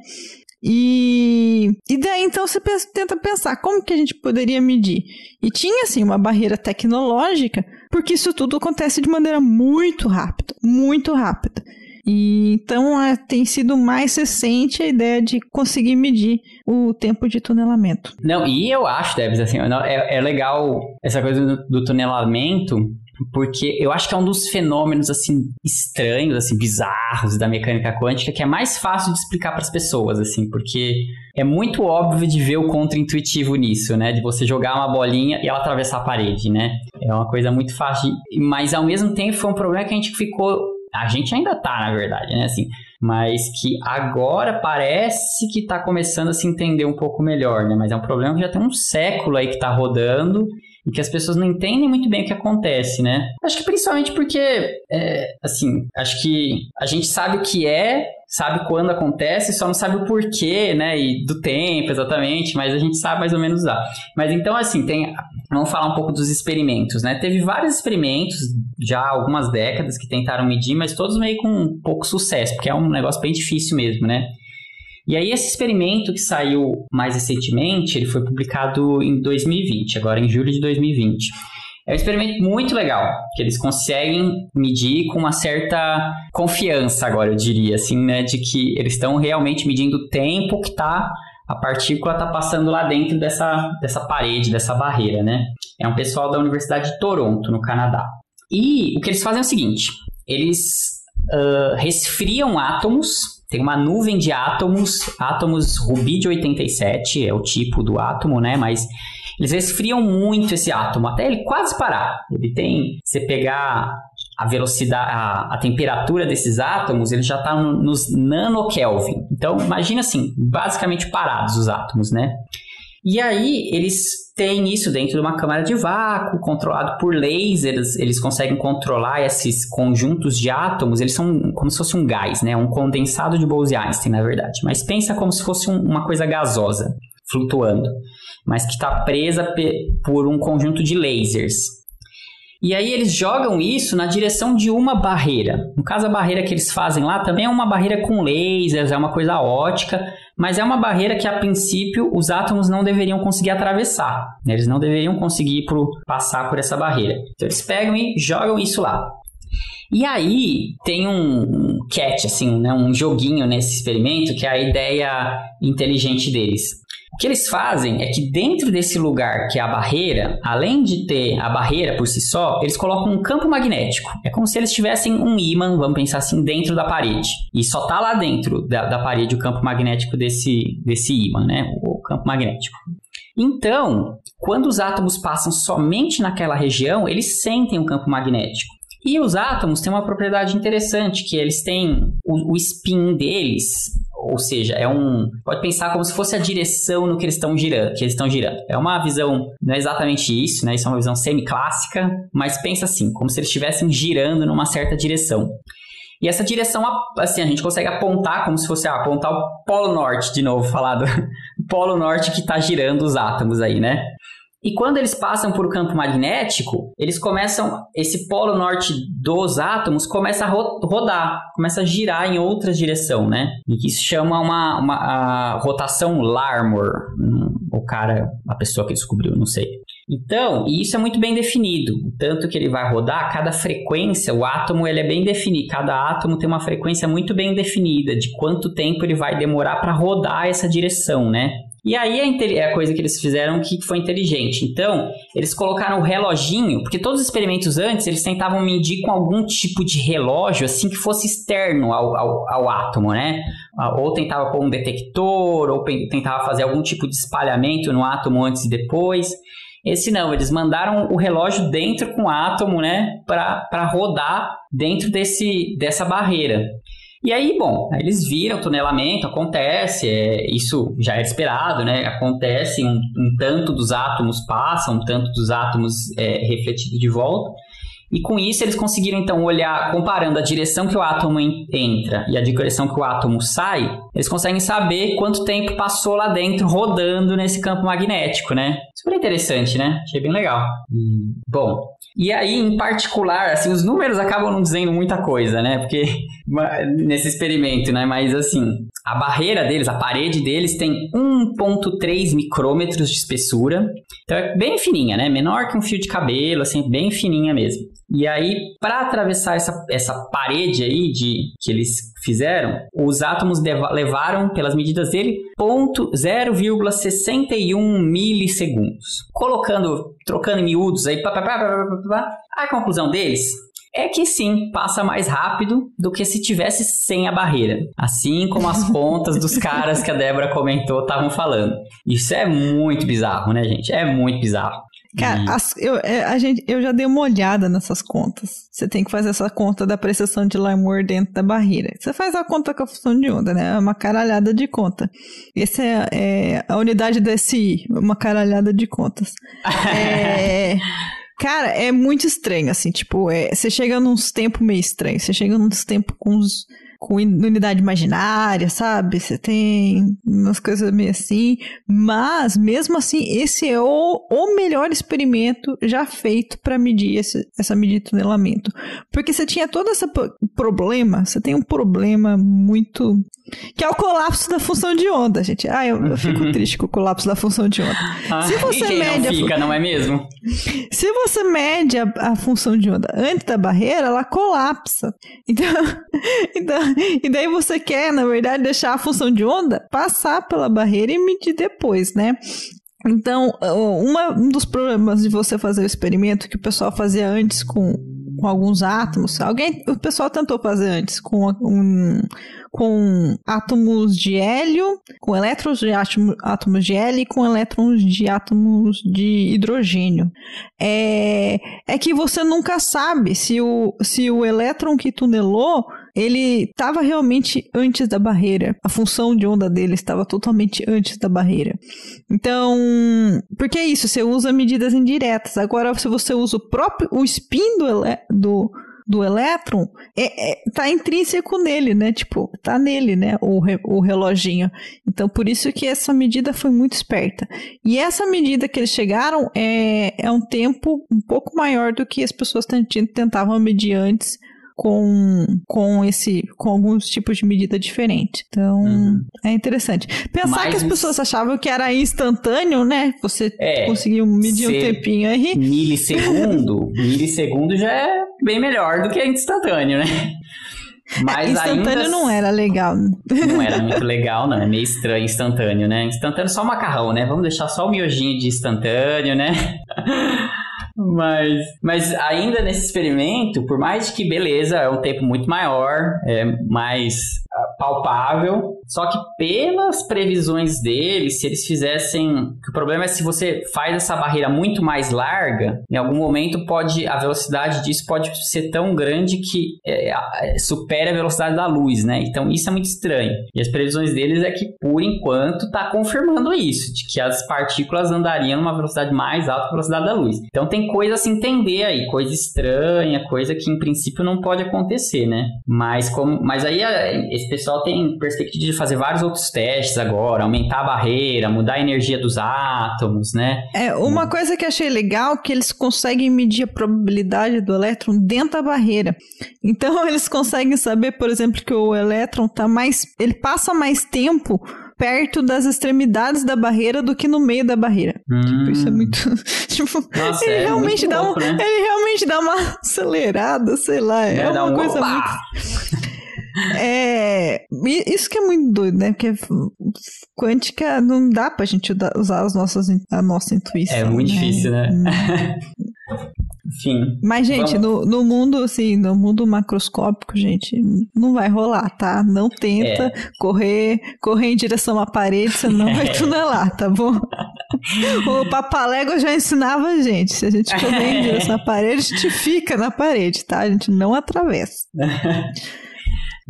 E, e daí então você tenta pensar como que a gente poderia medir. E tinha assim uma barreira tecnológica, porque isso tudo acontece de maneira muito rápida, muito rápida. E então é, tem sido mais recente a ideia de conseguir medir o tempo de tunelamento. Não, e eu acho, Debs, assim, é, é legal essa coisa do, do tunelamento, porque eu acho que é um dos fenômenos assim estranhos, assim bizarros da mecânica quântica que é mais fácil de explicar para as pessoas, assim, porque é muito óbvio de ver o contra-intuitivo nisso, né? De você jogar uma bolinha e ela atravessar a parede, né? É uma coisa muito fácil, mas ao mesmo tempo foi um problema que a gente ficou, a gente ainda tá, na verdade, né? Assim, mas que agora parece que está começando a se entender um pouco melhor, né? Mas é um problema que já tem um século aí que está rodando e que as pessoas não entendem muito bem o que acontece, né? Acho que principalmente porque, é, assim, acho que a gente sabe o que é, sabe quando acontece, só não sabe o porquê, né? E do tempo exatamente, mas a gente sabe mais ou menos usar. Mas então, assim, tem. Vamos falar um pouco dos experimentos, né? Teve vários experimentos já há algumas décadas que tentaram medir, mas todos meio com pouco sucesso, porque é um negócio bem difícil mesmo, né? E aí esse experimento que saiu mais recentemente, ele foi publicado em 2020, agora em julho de 2020. É um experimento muito legal, que eles conseguem medir com uma certa confiança, agora eu diria, assim, né, de que eles estão realmente medindo o tempo que tá a partícula está passando lá dentro dessa, dessa parede, dessa barreira, né? É um pessoal da Universidade de Toronto, no Canadá. E o que eles fazem é o seguinte: eles uh, resfriam átomos tem uma nuvem de átomos, átomos rubídio 87 é o tipo do átomo, né? Mas eles resfriam muito esse átomo até ele quase parar. Ele tem, você pegar a velocidade, a, a temperatura desses átomos, ele já está no, nos nanokelvin. Então, imagina assim, basicamente parados os átomos, né? E aí eles têm isso dentro de uma câmara de vácuo, controlado por lasers, eles conseguem controlar esses conjuntos de átomos, eles são como se fosse um gás, né? Um condensado de Bose-Einstein, na verdade. Mas pensa como se fosse um, uma coisa gasosa, flutuando, mas que está presa por um conjunto de lasers. E aí eles jogam isso na direção de uma barreira. No caso, a barreira que eles fazem lá também é uma barreira com lasers, é uma coisa ótica, mas é uma barreira que a princípio os átomos não deveriam conseguir atravessar. Né? Eles não deveriam conseguir por, passar por essa barreira. Então eles pegam e jogam isso lá. E aí tem um catch, assim, né? um joguinho nesse experimento que é a ideia inteligente deles que eles fazem é que dentro desse lugar que é a barreira, além de ter a barreira por si só, eles colocam um campo magnético. É como se eles tivessem um ímã, vamos pensar assim, dentro da parede. E só tá lá dentro da, da parede o campo magnético desse, desse ímã, né? O campo magnético. Então, quando os átomos passam somente naquela região, eles sentem o campo magnético. E os átomos têm uma propriedade interessante, que eles têm o, o spin deles, ou seja, é um. Pode pensar como se fosse a direção no que eles estão girando, que eles estão girando. É uma visão, não é exatamente isso, né? Isso é uma visão semi-clássica, mas pensa assim, como se eles estivessem girando numa certa direção. E essa direção, assim, a gente consegue apontar como se fosse ah, apontar o Polo Norte, de novo falado. Polo Norte que está girando os átomos aí, né? E quando eles passam por campo magnético, eles começam, esse polo norte dos átomos começa a rodar, começa a girar em outra direção, né? E que isso chama uma, uma a rotação Larmor. Hum, o cara, a pessoa que descobriu, não sei. Então, e isso é muito bem definido. Tanto que ele vai rodar, cada frequência, o átomo ele é bem definido. Cada átomo tem uma frequência muito bem definida de quanto tempo ele vai demorar para rodar essa direção, né? E aí é, a coisa que eles fizeram que foi inteligente. Então, eles colocaram o reloginho, porque todos os experimentos antes, eles tentavam medir com algum tipo de relógio, assim, que fosse externo ao, ao, ao átomo, né? Ah, ou tentava pôr um detector, ou tentava fazer algum tipo de espalhamento no átomo antes e depois. Esse não, eles mandaram o relógio dentro com o átomo, né, para rodar dentro desse, dessa barreira. E aí, bom, eles viram o tunelamento, acontece, é, isso já é esperado, né? Acontece, um, um tanto dos átomos passam, um tanto dos átomos é refletido de volta. E com isso eles conseguiram então olhar, comparando a direção que o átomo entra e a direção que o átomo sai, eles conseguem saber quanto tempo passou lá dentro rodando nesse campo magnético, né? Super interessante, né? Achei bem legal. Bom, e aí, em particular, assim, os números acabam não dizendo muita coisa, né? Porque nesse experimento, né? Mas assim, a barreira deles, a parede deles tem 1.3 micrômetros de espessura. Então é bem fininha, né? Menor que um fio de cabelo, assim, bem fininha mesmo. E aí, para atravessar essa, essa parede aí de que eles fizeram, os átomos levaram, pelas medidas dele, 0,61 milissegundos. Colocando, trocando em miúdos aí, pá, pá, pá, a conclusão deles é que sim, passa mais rápido do que se tivesse sem a barreira. Assim como as contas dos caras que a Débora comentou estavam falando. Isso é muito bizarro, né, gente? É muito bizarro. Cara, as, eu, é, a gente, eu já dei uma olhada nessas contas. Você tem que fazer essa conta da prestação de Limeware dentro da barreira. Você faz a conta com a função de onda, né? É uma caralhada de conta. Essa é, é a unidade desse uma caralhada de contas. é, cara, é muito estranho, assim, tipo, é, você chega nos tempos meio estranhos. Você chega nos tempos com os com unidade imaginária, sabe? Você tem umas coisas meio assim. Mas, mesmo assim, esse é o, o melhor experimento já feito para medir esse, essa medida de tunelamento. Porque você tinha todo esse problema, você tem um problema muito. que é o colapso da função de onda, gente. Ah, eu, eu fico triste com o colapso da função de onda. Ah, Se você mede. Não fica, a... não é mesmo? Se você mede a, a função de onda antes da barreira, ela colapsa. Então, então e daí você quer, na verdade, deixar a função de onda passar pela barreira e medir depois, né? Então, uma, um dos problemas de você fazer o experimento que o pessoal fazia antes com, com alguns átomos, alguém, o pessoal tentou fazer antes com um, com átomos de hélio, com elétrons de átomo, átomos de hélio e com elétrons de átomos de hidrogênio. É, é que você nunca sabe se o, se o elétron que tunelou ele estava realmente antes da barreira. A função de onda dele estava totalmente antes da barreira. Então, porque é isso, você usa medidas indiretas. Agora, se você usa o próprio o spin do, do do elétron é, é, tá intrínseco nele, né? Tipo, tá nele, né? O, re, o reloginho. Então, por isso que essa medida foi muito esperta. E essa medida que eles chegaram é, é um tempo um pouco maior do que as pessoas tentavam medir antes com, com esse com alguns tipos de medida diferente. Então, uhum. é interessante. Pensar Mas que as pessoas achavam que era instantâneo, né? Você é, conseguiu medir um tempinho aí. Milissegundo, milissegundo já é bem melhor do que instantâneo, né? Mas instantâneo ainda... não era legal. Não era muito legal, não. É meio estranho instantâneo, né? Instantâneo só macarrão, né? Vamos deixar só o miojinho de instantâneo, né? Mas, mas ainda nesse experimento, por mais que beleza, é um tempo muito maior, é mais palpável. Só que pelas previsões deles, se eles fizessem. O problema é se você faz essa barreira muito mais larga, em algum momento pode. A velocidade disso pode ser tão grande que é, é, supere a velocidade da luz, né? Então isso é muito estranho. E as previsões deles é que, por enquanto, está confirmando isso, de que as partículas andariam numa velocidade mais alta que a velocidade da luz. Então tem coisa a se entender aí, coisa estranha, coisa que em princípio não pode acontecer, né? Mas como. Mas aí esse pessoal tem perspectiva de fazer vários outros testes agora, aumentar a barreira, mudar a energia dos átomos, né? É, uma hum. coisa que achei legal é que eles conseguem medir a probabilidade do elétron dentro da barreira. Então eles conseguem saber, por exemplo, que o elétron tá mais, ele passa mais tempo perto das extremidades da barreira do que no meio da barreira. Hum. Tipo, isso é muito. tipo, Nossa, ele, é realmente dá louco, um, né? ele realmente dá uma acelerada, sei lá. É, é uma um coisa opa! muito. É, isso que é muito doido, né? Porque quântica não dá pra gente usar as nossas, a nossa intuição. É muito né? difícil, né? Enfim. Mas, gente, no, no mundo, assim, no mundo macroscópico, gente, não vai rolar, tá? Não tenta é. correr, correr em direção à parede, você não vai tunelar, tá bom? o Papalégua já ensinava a gente. Se a gente correr em direção à parede, a gente fica na parede, tá? A gente não atravessa.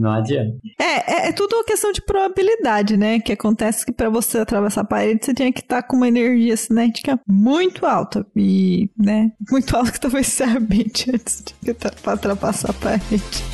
Não adianta. É, é, é, tudo uma questão de probabilidade, né? Que acontece que para você atravessar a parede, você tinha que estar tá com uma energia cinética muito alta. E, né? Muito alta que talvez se arrebente antes de ultrapassar a parede.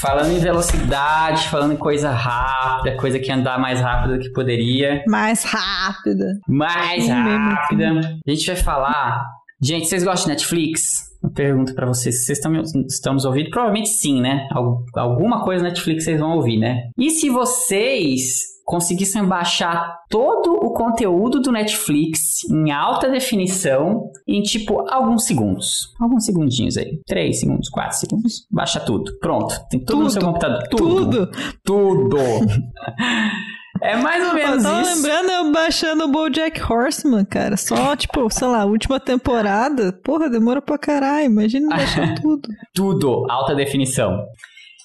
Falando em velocidade, falando em coisa rápida, coisa que andar mais rápido do que poderia. Mais rápida. Mais rápida. A gente vai falar. Gente, vocês gostam de Netflix? Uma pergunta para vocês. Vocês estão, estão nos ouvindo? Provavelmente sim, né? Alguma coisa Netflix vocês vão ouvir, né? E se vocês conseguissem baixar todo o conteúdo do Netflix em alta definição em tipo alguns segundos. Alguns segundinhos aí. 3 segundos, 4 segundos. Baixa tudo. Pronto. Tem tudo, tudo no seu computador. Tudo. Tudo. É mais ou menos eu tava isso. lembrando eu baixando o BoJack Horseman, cara. Só, tipo, sei lá, última temporada. Porra, demora pra caralho. Imagina baixar tudo. Tudo. Alta definição.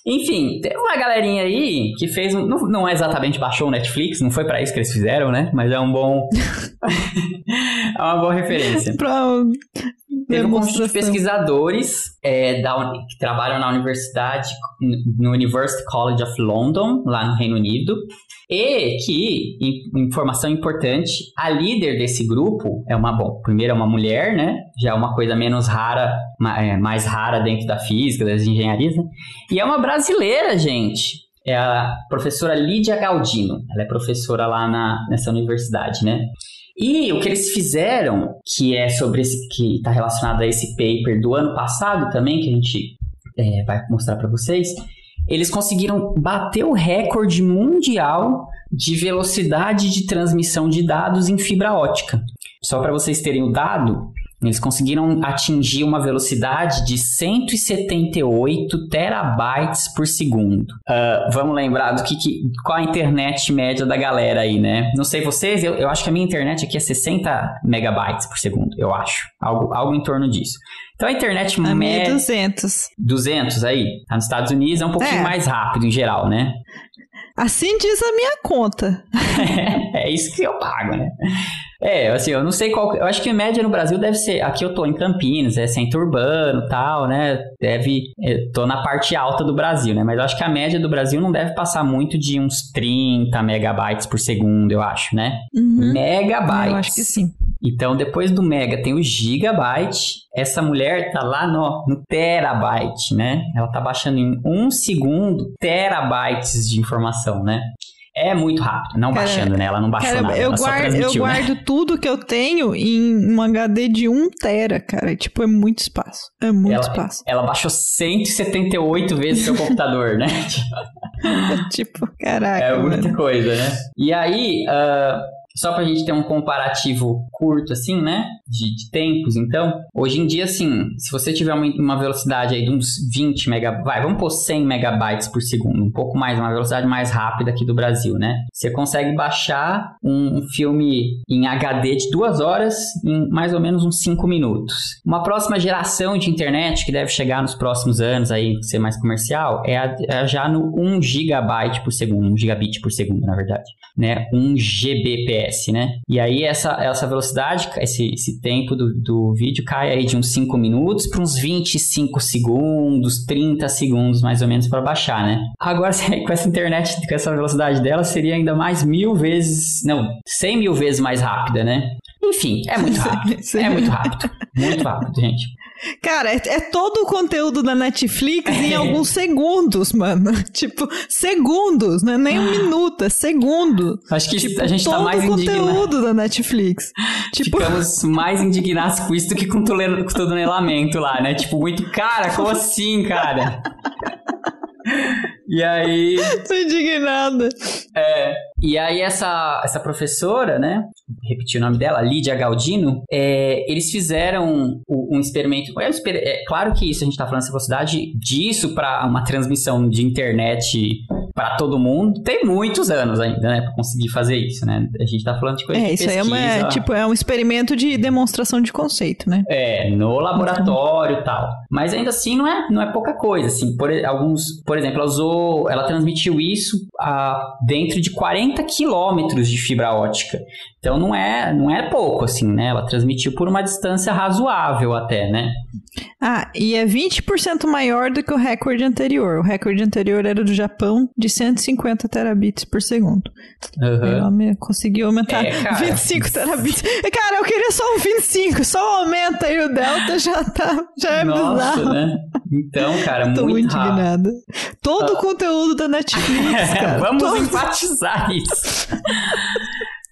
Enfim, tem uma galerinha aí que fez. Não, não exatamente baixou o Netflix, não foi para isso que eles fizeram, né? Mas é um bom. é uma boa referência. pra... Teve um conjunto de pesquisadores é, da, que trabalham na universidade, no University College of London, lá no Reino Unido, e que, informação importante, a líder desse grupo é uma, bom, primeiro é uma mulher, né? Já é uma coisa menos rara, é, mais rara dentro da física, das engenharias, né? E é uma brasileira, gente. É a professora Lídia Galdino. Ela é professora lá na, nessa universidade, né? E o que eles fizeram, que é sobre esse, que está relacionado a esse paper do ano passado também, que a gente é, vai mostrar para vocês, eles conseguiram bater o recorde mundial de velocidade de transmissão de dados em fibra ótica. Só para vocês terem o dado, eles conseguiram atingir uma velocidade de 178 terabytes por segundo. Uh, vamos lembrar do que, que, qual a internet média da galera aí, né? Não sei vocês, eu, eu acho que a minha internet aqui é 60 megabytes por segundo, eu acho. Algo, algo em torno disso. Então a internet a média... 200. 200 aí. Tá nos Estados Unidos é um pouquinho é. mais rápido em geral, né? Assim diz a minha conta. é isso que eu pago, né? É, assim, eu não sei qual. Eu acho que a média no Brasil deve ser. Aqui eu tô em Campinas, é centro urbano tal, né? Deve. Eu tô na parte alta do Brasil, né? Mas eu acho que a média do Brasil não deve passar muito de uns 30 megabytes por segundo, eu acho, né? Uhum. Megabytes. Eu acho que sim. Então, depois do mega tem o gigabyte. Essa mulher tá lá no, no terabyte, né? Ela tá baixando em um segundo terabytes de informação, né? É muito rápido, não cara, baixando, né? Ela não baixou cara, nada. Eu, guardo, eu né? guardo tudo que eu tenho em um HD de 1 tera, cara. Tipo, é muito espaço. É muito ela, espaço. Ela baixou 178 vezes seu computador, né? tipo, caraca. É muita mano. coisa, né? E aí, uh, só para a gente ter um comparativo curto, assim, né? De, de, tempos, então. Hoje em dia, assim, se você tiver uma, uma velocidade aí de uns 20 megabytes, vai, vamos pôr 100 megabytes por segundo, um pouco mais, uma velocidade mais rápida aqui do Brasil, né? Você consegue baixar um, um filme em HD de duas horas em mais ou menos uns 5 minutos. Uma próxima geração de internet que deve chegar nos próximos anos aí, ser mais comercial, é, a, é já no 1 gigabyte por segundo, 1 gigabit por segundo, na verdade, né? 1 Gbps né? E aí essa, essa velocidade, esse, esse tempo do, do vídeo cai aí de uns 5 minutos para uns 25 segundos, 30 segundos mais ou menos para baixar, né? Agora com essa internet, com essa velocidade dela, seria ainda mais mil vezes, não, 100 mil vezes mais rápida, né? Enfim, é muito rápido. é muito rápido. Muito rápido, gente. Cara, é, é, todo o conteúdo da Netflix em alguns segundos, mano. Tipo, segundos, não é nem um minuto, é segundo. Acho que tipo, a gente tá mais indignado. Todo o conteúdo da Netflix. Tipo... Ficamos mais indignados com isso do que com o tunelamento lá, né? Tipo, muito, cara, como assim, cara? E aí. Tô indignada. É. E aí, essa, essa professora, né? Repetir o nome dela, Lídia Galdino, é, eles fizeram um, um experimento. É, é, claro que isso, a gente tá falando essa velocidade disso para uma transmissão de internet para todo mundo, tem muitos anos ainda, né? Pra conseguir fazer isso, né? A gente tá falando de coisa É, de isso é, pesquisa, uma, é, tipo, é um experimento de demonstração de conceito, né? É, no laboratório e tal. Mas ainda assim não é, não é pouca coisa, assim. Por alguns, por exemplo, ela usou, ela transmitiu isso a, dentro de 40 quilômetros de fibra ótica. Então não é, não é pouco, assim, né? Ela transmitiu por uma distância razoável até, né? Ah, e é 20% maior do que o recorde anterior. O recorde anterior era do Japão, de 150 terabits por segundo. Aham. Ela me- conseguiu aumentar É, cara. 25 terabits. Cara, eu queria só um 25, só aumenta aí o delta já tá, já é Nossa, bizarro. né? Então, cara, Tô muito muito indignada. Todo o conteúdo da Netflix, cara. Vamos todo... enfatizar isso.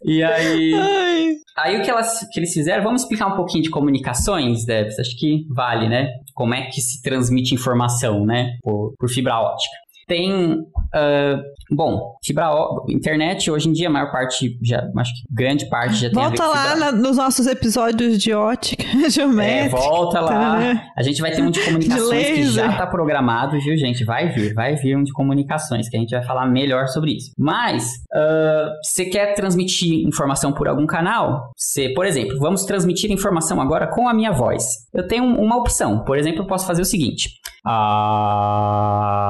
E aí, Ai, aí o que, elas, que eles fizeram, vamos explicar um pouquinho de comunicações, Debs? Acho que vale, né? Como é que se transmite informação, né? Por, por fibra ótica. Tem, ah, bom, fibra internet hoje em dia a maior parte, já, acho que grande parte já tem a ver volta lá na- nos nossos episódios de ótica É, geométrica. volta lá. né? A gente vai ter um de comunicações que laser. já tá programado, viu, gente? Vai vir, vai vir um de comunicações, que a gente vai falar melhor sobre isso. Mas, ah, você quer transmitir informação por algum canal? Você, por exemplo, vamos transmitir informação agora com a minha voz. Eu tenho um- uma opção. Por exemplo, eu posso fazer o seguinte. Ah...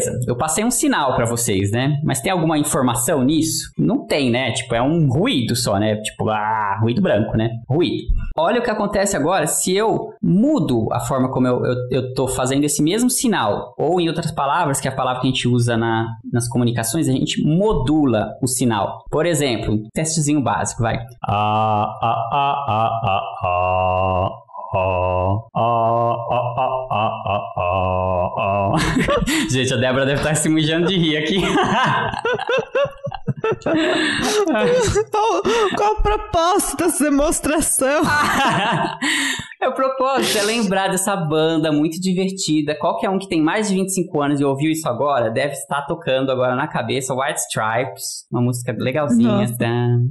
Beleza, eu passei um sinal pra vocês, né? Mas tem alguma informação nisso? Não tem, né? Tipo, é um ruído só, né? Tipo, ah, ruído branco, né? Ruído. Olha o que acontece agora se eu mudo a forma como eu, eu, eu tô fazendo esse mesmo sinal. Ou, em outras palavras, que é a palavra que a gente usa na, nas comunicações, a gente modula o sinal. Por exemplo, testezinho básico, vai. Ah, ah, ah, ah, ah, ah. Gente, a Débora deve estar se mijando de rir aqui. Qual, qual o propósito dessa demonstração? é o propósito, é lembrar dessa banda muito divertida. Qualquer um que tem mais de 25 anos e ouviu isso agora, deve estar tocando agora na cabeça White Stripes, uma música legalzinha.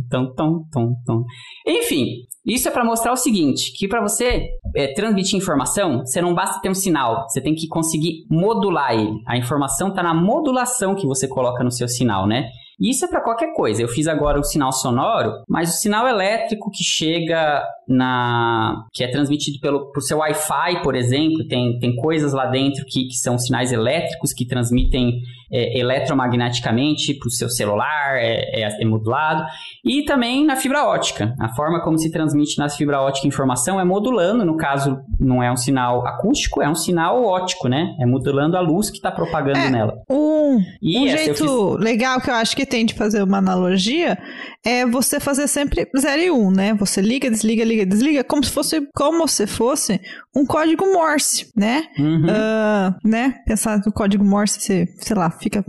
Tom, tom, tom, tom. Enfim, isso é para mostrar o seguinte, que para você é, transmitir informação, você não basta ter um sinal, você tem que conseguir modular ele. A informação está na modulação que você coloca no seu sinal, né? Isso é para qualquer coisa. Eu fiz agora o sinal sonoro, mas o sinal elétrico que chega na. que é transmitido pelo pro seu Wi-Fi, por exemplo, tem, tem coisas lá dentro que, que são sinais elétricos que transmitem é, eletromagneticamente para o seu celular, é, é, é modulado. E também na fibra ótica. A forma como se transmite na fibra ótica informação é modulando, no caso, não é um sinal acústico, é um sinal ótico, né? É modulando a luz que está propagando É. nela. Um, E um jeito legal que eu acho que tem de fazer uma analogia é você fazer sempre 0 e 1, um, né? Você liga, desliga, liga, desliga, como se fosse como se fosse um código Morse, né? Uhum. Ah, né? Pensar no código Morse, você, sei lá, fica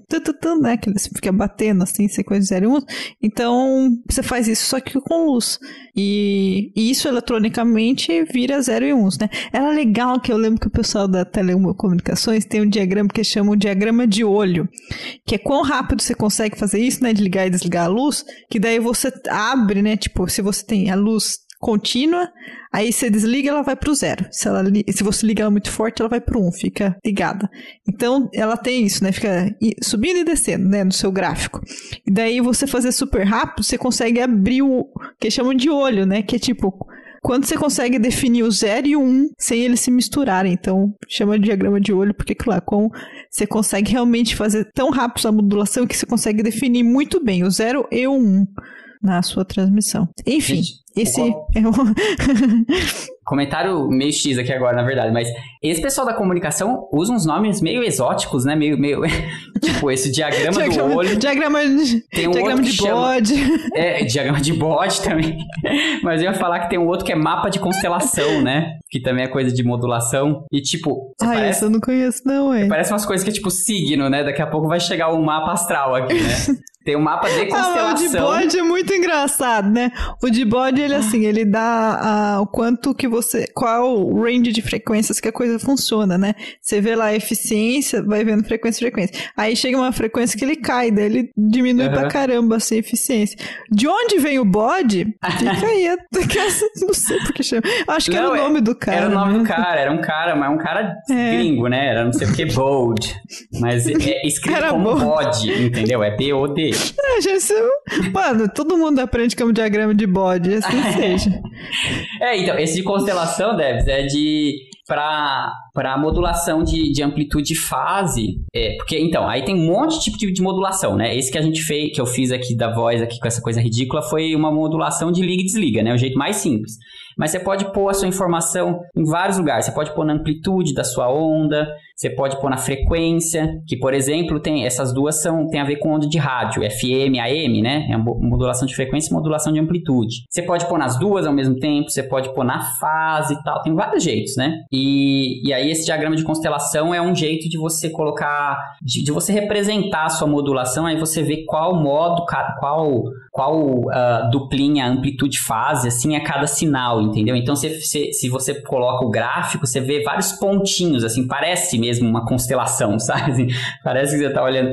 né? Que ele fica batendo assim, sequência de 0 e 1. Um. Então, você faz isso só que com luz. E, e isso eletronicamente vira 0 e 1, uns, né? Era legal que eu lembro que o pessoal da telecomunicações tem um diagrama que chama o diagrama de olho, que é quão rápido você consegue fazer isso, né? De ligar e desligar a luz, que daí você abre, né? Tipo, se você tem a luz contínua, aí você desliga, ela vai pro zero. Se, ela, se você liga ela muito forte, ela vai pro um, fica ligada. Então, ela tem isso, né? Fica subindo e descendo, né? No seu gráfico. E daí você fazer super rápido, você consegue abrir o que chamam de olho, né? Que é tipo, quando você consegue definir o 0 e o 1 um, sem eles se misturarem. Então, chama de diagrama de olho, porque, claro, com, você consegue realmente fazer tão rápido a modulação que você consegue definir muito bem o 0 e o 1 um na sua transmissão. Enfim, Gente, esse é o... Comentário meio X aqui agora, na verdade, mas esse pessoal da comunicação usa uns nomes meio exóticos, né? Meio. meio... tipo, esse diagrama, do olho. diagrama de, Tem um diagrama de que chama- bode. É, diagrama de bode também. Mas eu ia falar que tem um outro que é mapa de constelação, né? Que também é coisa de modulação. E tipo, Ai, parece, esse eu não conheço, não, é. parece umas coisas que é tipo signo, né? Daqui a pouco vai chegar o mapa astral aqui, né? Tem um mapa de constelação. Ah, o de bode é muito engraçado, né? O de bode, ele assim, ele dá uh, o quanto que você... Qual o range de frequências que a coisa funciona, né? Você vê lá a eficiência, vai vendo frequência frequência. Aí chega uma frequência que ele cai, daí ele diminui uhum. pra caramba, assim, a eficiência. De onde vem o bode? Fica aí. não sei por que chama. Acho que não, era o nome é, do cara. Era o nome né? do cara, era um cara, mas um cara é. gringo, né? Era não sei o que, bold. Mas é escrito era como bode, entendeu? É B-O-D. É, gente, mano, todo mundo aprende como diagrama de bode, assim seja. É, então, esse de constelação, Debs, é de para modulação de, de amplitude fase. É, porque, então, aí tem um monte de tipo de, de, modulação, né? Esse que a gente fez, que eu fiz aqui da voz, aqui com essa coisa ridícula, foi uma modulação de liga e desliga, né? O jeito mais simples. Mas você pode pôr a sua informação em vários lugares. Você pode pôr na amplitude da sua onda, você pode pôr na frequência, que por exemplo, tem essas duas são tem a ver com onda de rádio, FM, AM, né? É modulação de frequência e modulação de amplitude. Você pode pôr nas duas ao mesmo tempo, você pode pôr na fase e tal, tem vários jeitos, né? E, e aí esse diagrama de constelação é um jeito de você colocar, de, de você representar a sua modulação, aí você vê qual modo, qual qual uh, duplinha amplitude fase, assim, a cada sinal, entendeu? Então, se, se, se você coloca o gráfico, você vê vários pontinhos, assim, parece mesmo uma constelação, sabe? Assim, parece que você está olhando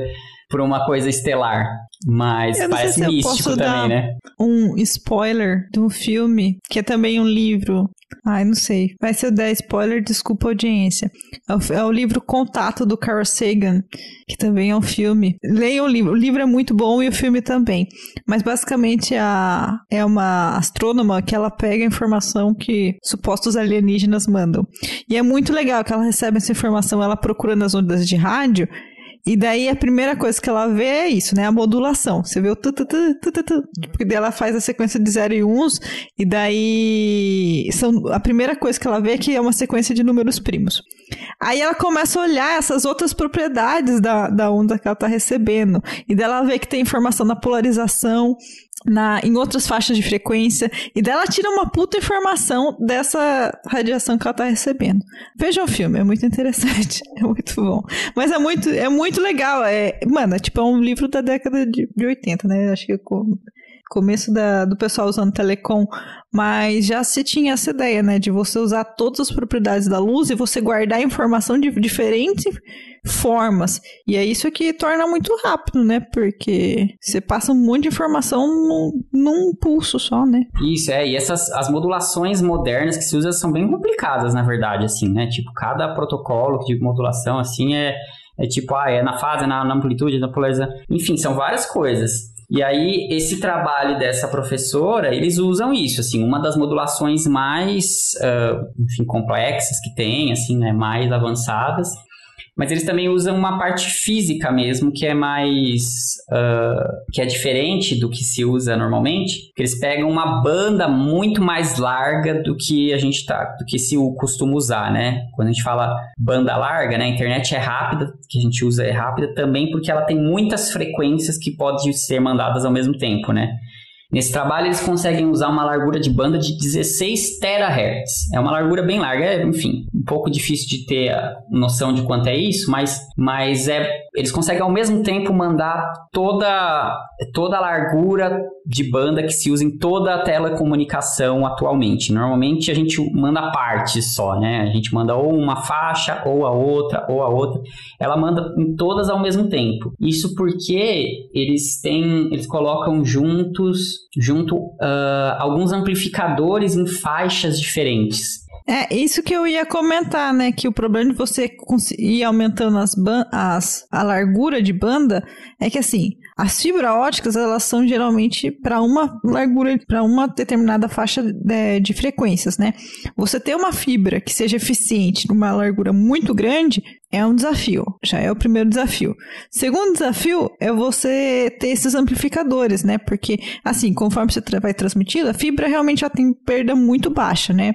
por uma coisa estelar. Mas parece se místico também, né? Um spoiler de um filme, que é também um livro. Ai, não sei. Vai ser o 10 spoiler, desculpa a audiência. É o, é o, livro Contato do Carl Sagan, que também é um filme. Leiam o livro. O livro é muito bom e o filme também. Mas basicamente a, é uma astrônoma que ela pega a informação que supostos alienígenas mandam. E é muito legal que ela recebe essa informação, ela procura nas ondas de rádio e daí a primeira coisa que ela vê é isso, né? A modulação. Você vê o tu, tu, tu, tu, tu, tu porque daí ela faz a sequência de 0 e 1 uns, e daí são, a primeira coisa que ela vê é que é uma sequência de números primos. Aí ela começa a olhar essas outras propriedades da, da onda que ela está recebendo. E daí ela vê que tem informação na polarização, na, em outras faixas de frequência, e dela tira uma puta informação dessa radiação que ela tá recebendo. Veja o filme, é muito interessante, é muito bom. Mas é muito, é muito legal, é, mano, é tipo é um livro da década de, de 80, né? Acho que começo da, do pessoal usando telecom, mas já se tinha essa ideia, né, de você usar todas as propriedades da luz e você guardar informação de diferentes formas. E é isso que torna muito rápido, né, porque você passa um monte de informação num, num pulso só, né. Isso, é, e essas, as modulações modernas que se usam são bem complicadas, na verdade, assim, né, tipo, cada protocolo de modulação, assim, é, é tipo, ah, é na fase, na, na amplitude, na polarização, enfim, são várias coisas. E aí, esse trabalho dessa professora, eles usam isso, assim, uma das modulações mais, uh, enfim, complexas que tem, assim, né, mais avançadas, mas eles também usam uma parte física mesmo, que é mais. Uh, que é diferente do que se usa normalmente. Eles pegam uma banda muito mais larga do que a gente tá. do que se costuma usar, né? Quando a gente fala banda larga, né? A internet é rápida, que a gente usa é rápida também porque ela tem muitas frequências que podem ser mandadas ao mesmo tempo, né? Nesse trabalho, eles conseguem usar uma largura de banda de 16 terahertz. É uma largura bem larga, é, enfim, pouco difícil de ter noção de quanto é isso, mas, mas é, eles conseguem ao mesmo tempo mandar toda, toda a largura de banda que se usa em toda a telecomunicação atualmente. Normalmente a gente manda partes só, né? A gente manda ou uma faixa, ou a outra, ou a outra. Ela manda em todas ao mesmo tempo. Isso porque eles têm, eles colocam juntos junto uh, alguns amplificadores em faixas diferentes. É, isso que eu ia comentar, né? Que o problema de você ir aumentando as, as a largura de banda é que assim, as fibras óticas, elas são geralmente para uma largura, para uma determinada faixa de, de, frequências, né? Você ter uma fibra que seja eficiente numa largura muito grande é um desafio, já é o primeiro desafio. Segundo desafio é você ter esses amplificadores, né? Porque, assim, conforme você vai transmitindo, a fibra realmente já tem perda muito baixa, né?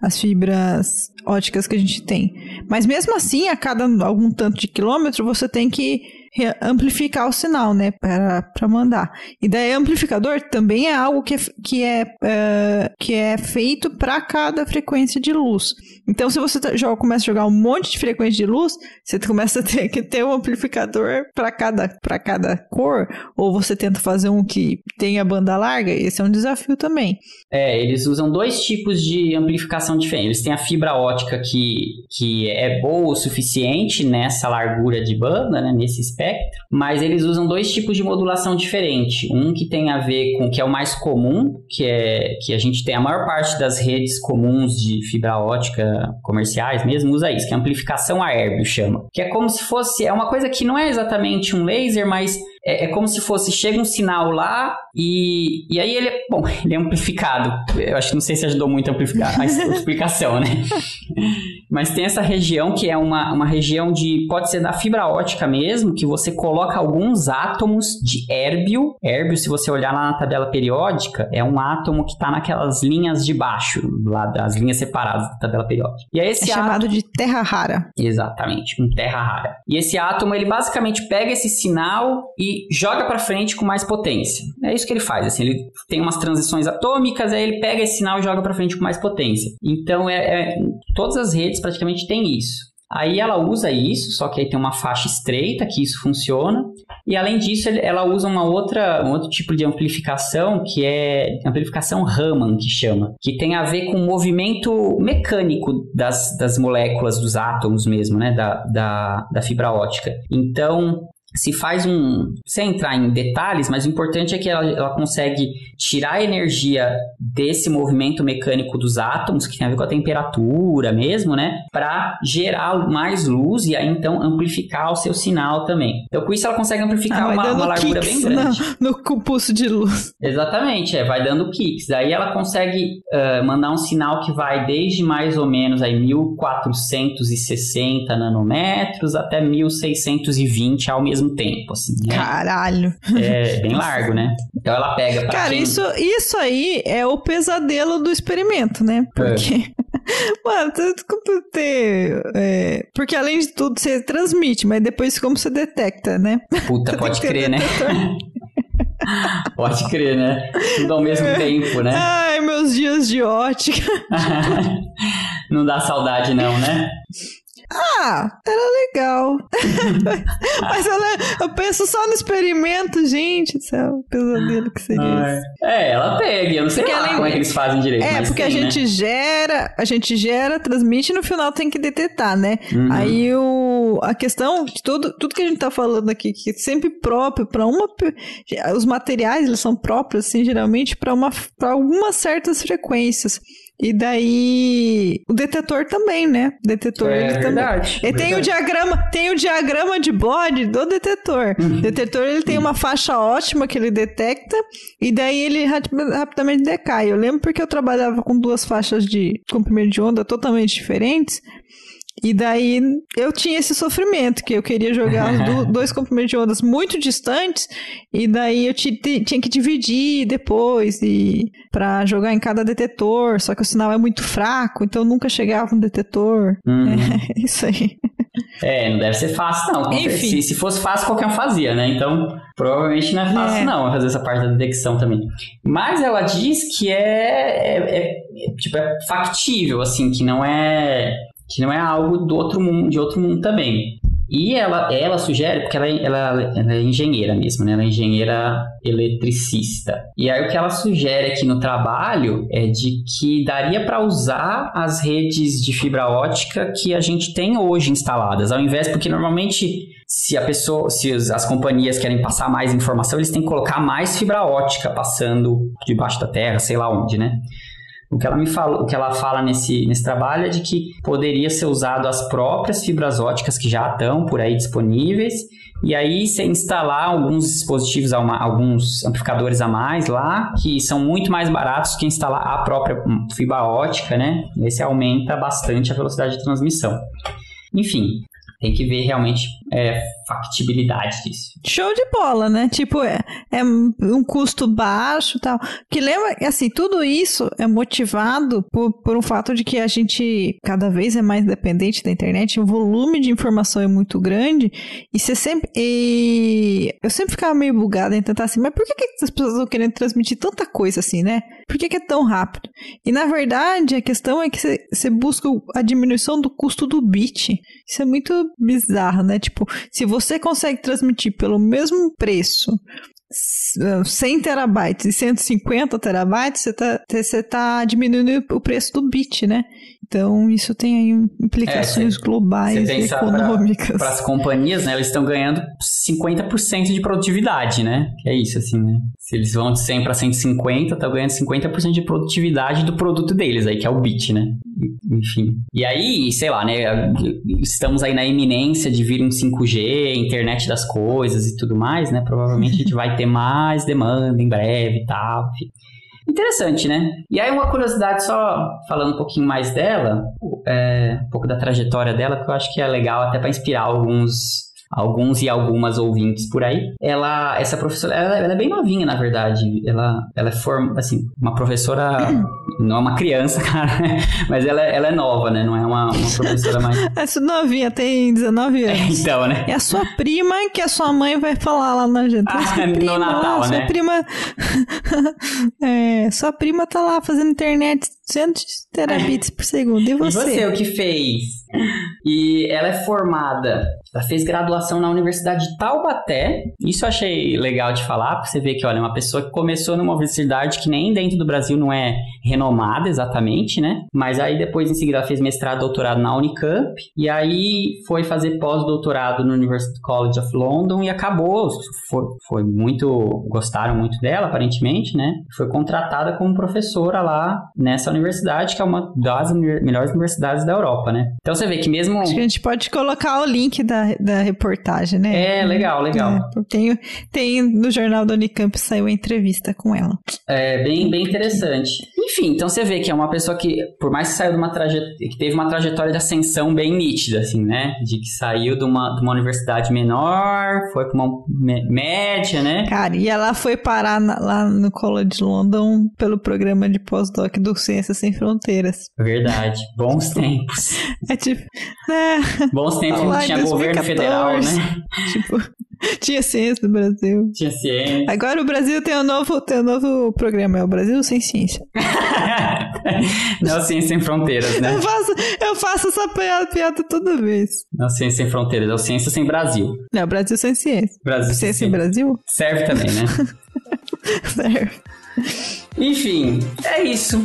As fibras óticas que a gente tem. Mas mesmo assim, a cada algum tanto de quilômetro, você tem que amplificar o sinal, né, para mandar. E daí amplificador também é algo que é, que é, uh, que é feito para cada frequência de luz. Então, se você tá, joga, começa a jogar um monte de frequência de luz, você começa a ter que ter um amplificador para cada, cada cor, ou você tenta fazer um que tenha banda larga, esse é um desafio também. É, eles usam dois tipos de amplificação diferentes. Eles têm a fibra ótica que, que é boa o suficiente nessa largura de banda, né, nesse espectro, mas eles usam dois tipos de modulação diferente. Um que tem a ver com que é o mais comum, que é que a gente tem a maior parte das redes comuns de fibra ótica comerciais mesmo usa isso, que é amplificação aérea, chama. Que é como se fosse, é uma coisa que não é exatamente um laser, mas é, é, como se fosse, chega um sinal lá e, e aí ele, bom, ele é amplificado. Eu acho que não sei se ajudou muito a amplificar a explicação, né? Mas tem essa região que é uma, uma região de, pode ser da fibra ótica mesmo, que você coloca alguns átomos de érbio. Érbio, se você olhar lá na tabela periódica, é um átomo que está naquelas linhas de baixo, lá das linhas separadas da tabela periódica. E é esse é átomo... chamado de terra rara. Exatamente, um terra rara. E esse átomo, ele basicamente pega esse sinal e joga para frente com mais potência. É isso que ele faz, assim, ele tem umas transições atômicas, aí ele pega esse sinal e joga para frente com mais potência. Então, é, é, todas as redes praticamente têm isso. Aí ela usa isso, só que aí tem uma faixa estreita que isso funciona. E além disso, ela usa uma outra, um outro tipo de amplificação que é amplificação Raman, que chama, que tem a ver com o movimento mecânico das, das moléculas, dos átomos mesmo, né, da, da, da fibra ótica. Então, se faz um. Sem entrar em detalhes, mas o importante é que ela, ela consegue tirar a energia desse movimento mecânico dos átomos, que tem a ver com a temperatura mesmo, né? Para gerar mais luz e aí então amplificar o seu sinal também. Então com isso ela consegue amplificar ah, uma, uma largura bem grande. No, no pulso de luz. Exatamente, é, vai dando kicks. Daí ela consegue uh, mandar um sinal que vai desde mais ou menos aí 1460 nanômetros até 1620 ao mesmo mesmo tempo, assim. Né? Caralho! É bem largo, né? Então ela pega pra Cara, quem... isso, isso aí é o pesadelo do experimento, né? Porque... É. Mano, como ter. É, porque além de tudo, você transmite, mas depois como você detecta, né? Puta, pode crer, né? pode crer, né? Tudo ao mesmo é. tempo, né? Ai, meus dias de ótica. não dá saudade, não, né? Ah, era legal. Mas eu, eu, penso só no experimento, gente. Isso é um pesadelo que seria isso. É, ela pega. Eu não sei lá, como é que eles fazem direito. É, porque tem, a gente né? gera, a gente gera, transmite e no final tem que detetar, né? Uhum. Aí o, a questão de tudo, tudo que a gente tá falando aqui, que é sempre próprio para uma. Os materiais, eles são próprios, assim, geralmente, para algumas certas frequências. E daí o detetor também, né? O detetor é, ele verdade, também. E tem o diagrama, tem o diagrama de bode do detetor. Uhum. O detetor ele tem uma faixa ótima que ele detecta e daí ele rapidamente decai. Eu lembro porque eu trabalhava com duas faixas de comprimento de onda totalmente diferentes. E daí eu tinha esse sofrimento, que eu queria jogar dois comprimentos de ondas muito distantes, e daí eu tinha que dividir depois e para jogar em cada detetor, só que o sinal é muito fraco, então nunca chegava no detetor. Uhum. É isso aí. É, não deve ser fácil, não. Enfim. Se, se fosse fácil, qualquer um fazia, né? Então, provavelmente não é fácil, é. não, fazer essa parte da detecção também. Mas ela diz que é, é, é, tipo, é factível, assim, que não é que não é algo do outro mundo, de outro mundo também. E ela, ela sugere, porque ela, ela, ela, é engenheira mesmo, né? Ela é engenheira eletricista. E aí o que ela sugere aqui no trabalho é de que daria para usar as redes de fibra ótica que a gente tem hoje instaladas, ao invés, porque normalmente se a pessoa, se as companhias querem passar mais informação, eles têm que colocar mais fibra ótica passando debaixo da terra, sei lá onde, né? O que ela me fala, o que ela fala nesse, nesse trabalho é de que poderia ser usado as próprias fibras óticas que já estão por aí disponíveis e aí você instalar alguns dispositivos, alguns amplificadores a mais lá, que são muito mais baratos que instalar a própria fibra ótica, né? Esse aumenta bastante a velocidade de transmissão. Enfim, tem que ver realmente é, factibilidade disso. Show de bola, né? Tipo, é, é um custo baixo tal. Que lembra, assim, tudo isso é motivado por, por um fato de que a gente cada vez é mais dependente da internet, o volume de informação é muito grande, e você sempre. E eu sempre ficava meio bugada em tentar assim, mas por que, que as pessoas estão querendo transmitir tanta coisa assim, né? Por que, que é tão rápido? E na verdade, a questão é que você busca a diminuição do custo do bit. Isso é muito bizarro, né? Tipo, se você consegue transmitir pelo mesmo preço 100 terabytes e 150 terabytes, você está você tá diminuindo o preço do bit, né? Então, isso tem aí implicações é, globais e econômicas. Para as companhias, né, eles estão ganhando 50% de produtividade, né? Que é isso, assim, né? Se eles vão de 100 para 150, estão ganhando 50% de produtividade do produto deles, aí, que é o bit, né? Enfim. E aí, sei lá, né? Estamos aí na iminência de vir um 5G, internet das coisas e tudo mais, né? Provavelmente a gente vai ter mais demanda em breve e tal. Enfim. Interessante, né? E aí uma curiosidade só falando um pouquinho mais dela, é, um pouco da trajetória dela, que eu acho que é legal até para inspirar alguns alguns e algumas ouvintes por aí. Ela, essa professora, ela, ela é bem novinha, na verdade. Ela, ela é form, assim, uma professora, não é uma criança, cara, mas ela, ela é nova, né? Não é uma, uma professora mais... Essa novinha tem 19 anos. É, então, né? É a sua prima que a sua mãe vai falar lá na gente. Ah, prima, no Natal, sua né? prima... é, sua prima tá lá fazendo internet 100 terabits por segundo. E você? E você, o que fez? E ela é formada, ela fez graduação na Universidade de Taubaté. Isso eu achei legal de falar, porque você vê que, olha, uma pessoa que começou numa universidade que nem dentro do Brasil não é renomada exatamente, né? Mas aí depois, em seguida, ela fez mestrado, doutorado na Unicamp. E aí foi fazer pós-doutorado no University College of London e acabou. Foi, foi muito. Gostaram muito dela, aparentemente, né? Foi contratada como professora lá nessa universidade, que é uma das melhores universidades da Europa, né? Então você vê que mesmo. Acho que a gente pode colocar o link da, da reportagem, né? É, legal, legal. É, tem, tem no jornal da Unicamp saiu a entrevista com ela. É, bem, bem interessante. Enfim, então você vê que é uma pessoa que, por mais que saiu de uma trajetória, que teve uma trajetória de ascensão bem nítida, assim, né? De que saiu de uma, de uma universidade menor, foi para uma média, né? Cara, e ela foi parar na, lá no College London pelo programa de pós-doc do Ciências Sem Fronteiras. Verdade. Bons tempos. É tipo, né? Bons tempos quando tinha 2014, governo federal, né? Tipo, tinha ciência no Brasil. Tinha ciência. Agora o Brasil tem um novo, tem um novo programa, é o Brasil Sem Ciência. Não Ciência Sem Fronteiras, né? Eu faço, eu faço essa piada, piada toda vez. Não Ciência Sem Fronteiras, é o Ciência Sem Brasil. Não, Brasil Sem Ciência. Brasil ciência sem Brasil? Serve também, né? Serve. Enfim, é isso.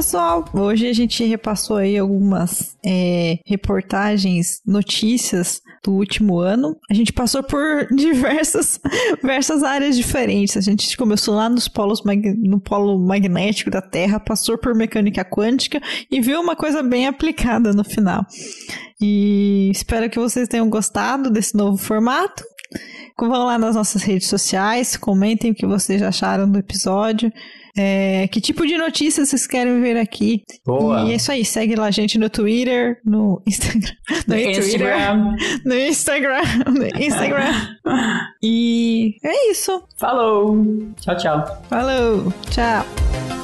Pessoal, hoje a gente repassou aí algumas é, reportagens, notícias do último ano. A gente passou por diversas, diversas áreas diferentes. A gente começou lá nos polos no polo magnético da Terra, passou por mecânica quântica e viu uma coisa bem aplicada no final. E espero que vocês tenham gostado desse novo formato. Vão lá nas nossas redes sociais, comentem o que vocês acharam do episódio. É, que tipo de notícias vocês querem ver aqui? Boa. E é isso aí, segue lá a gente no Twitter, no Instagram. No, Instagram. Twitter, no Instagram. No Instagram. e é isso. Falou. Tchau, tchau. Falou. Tchau.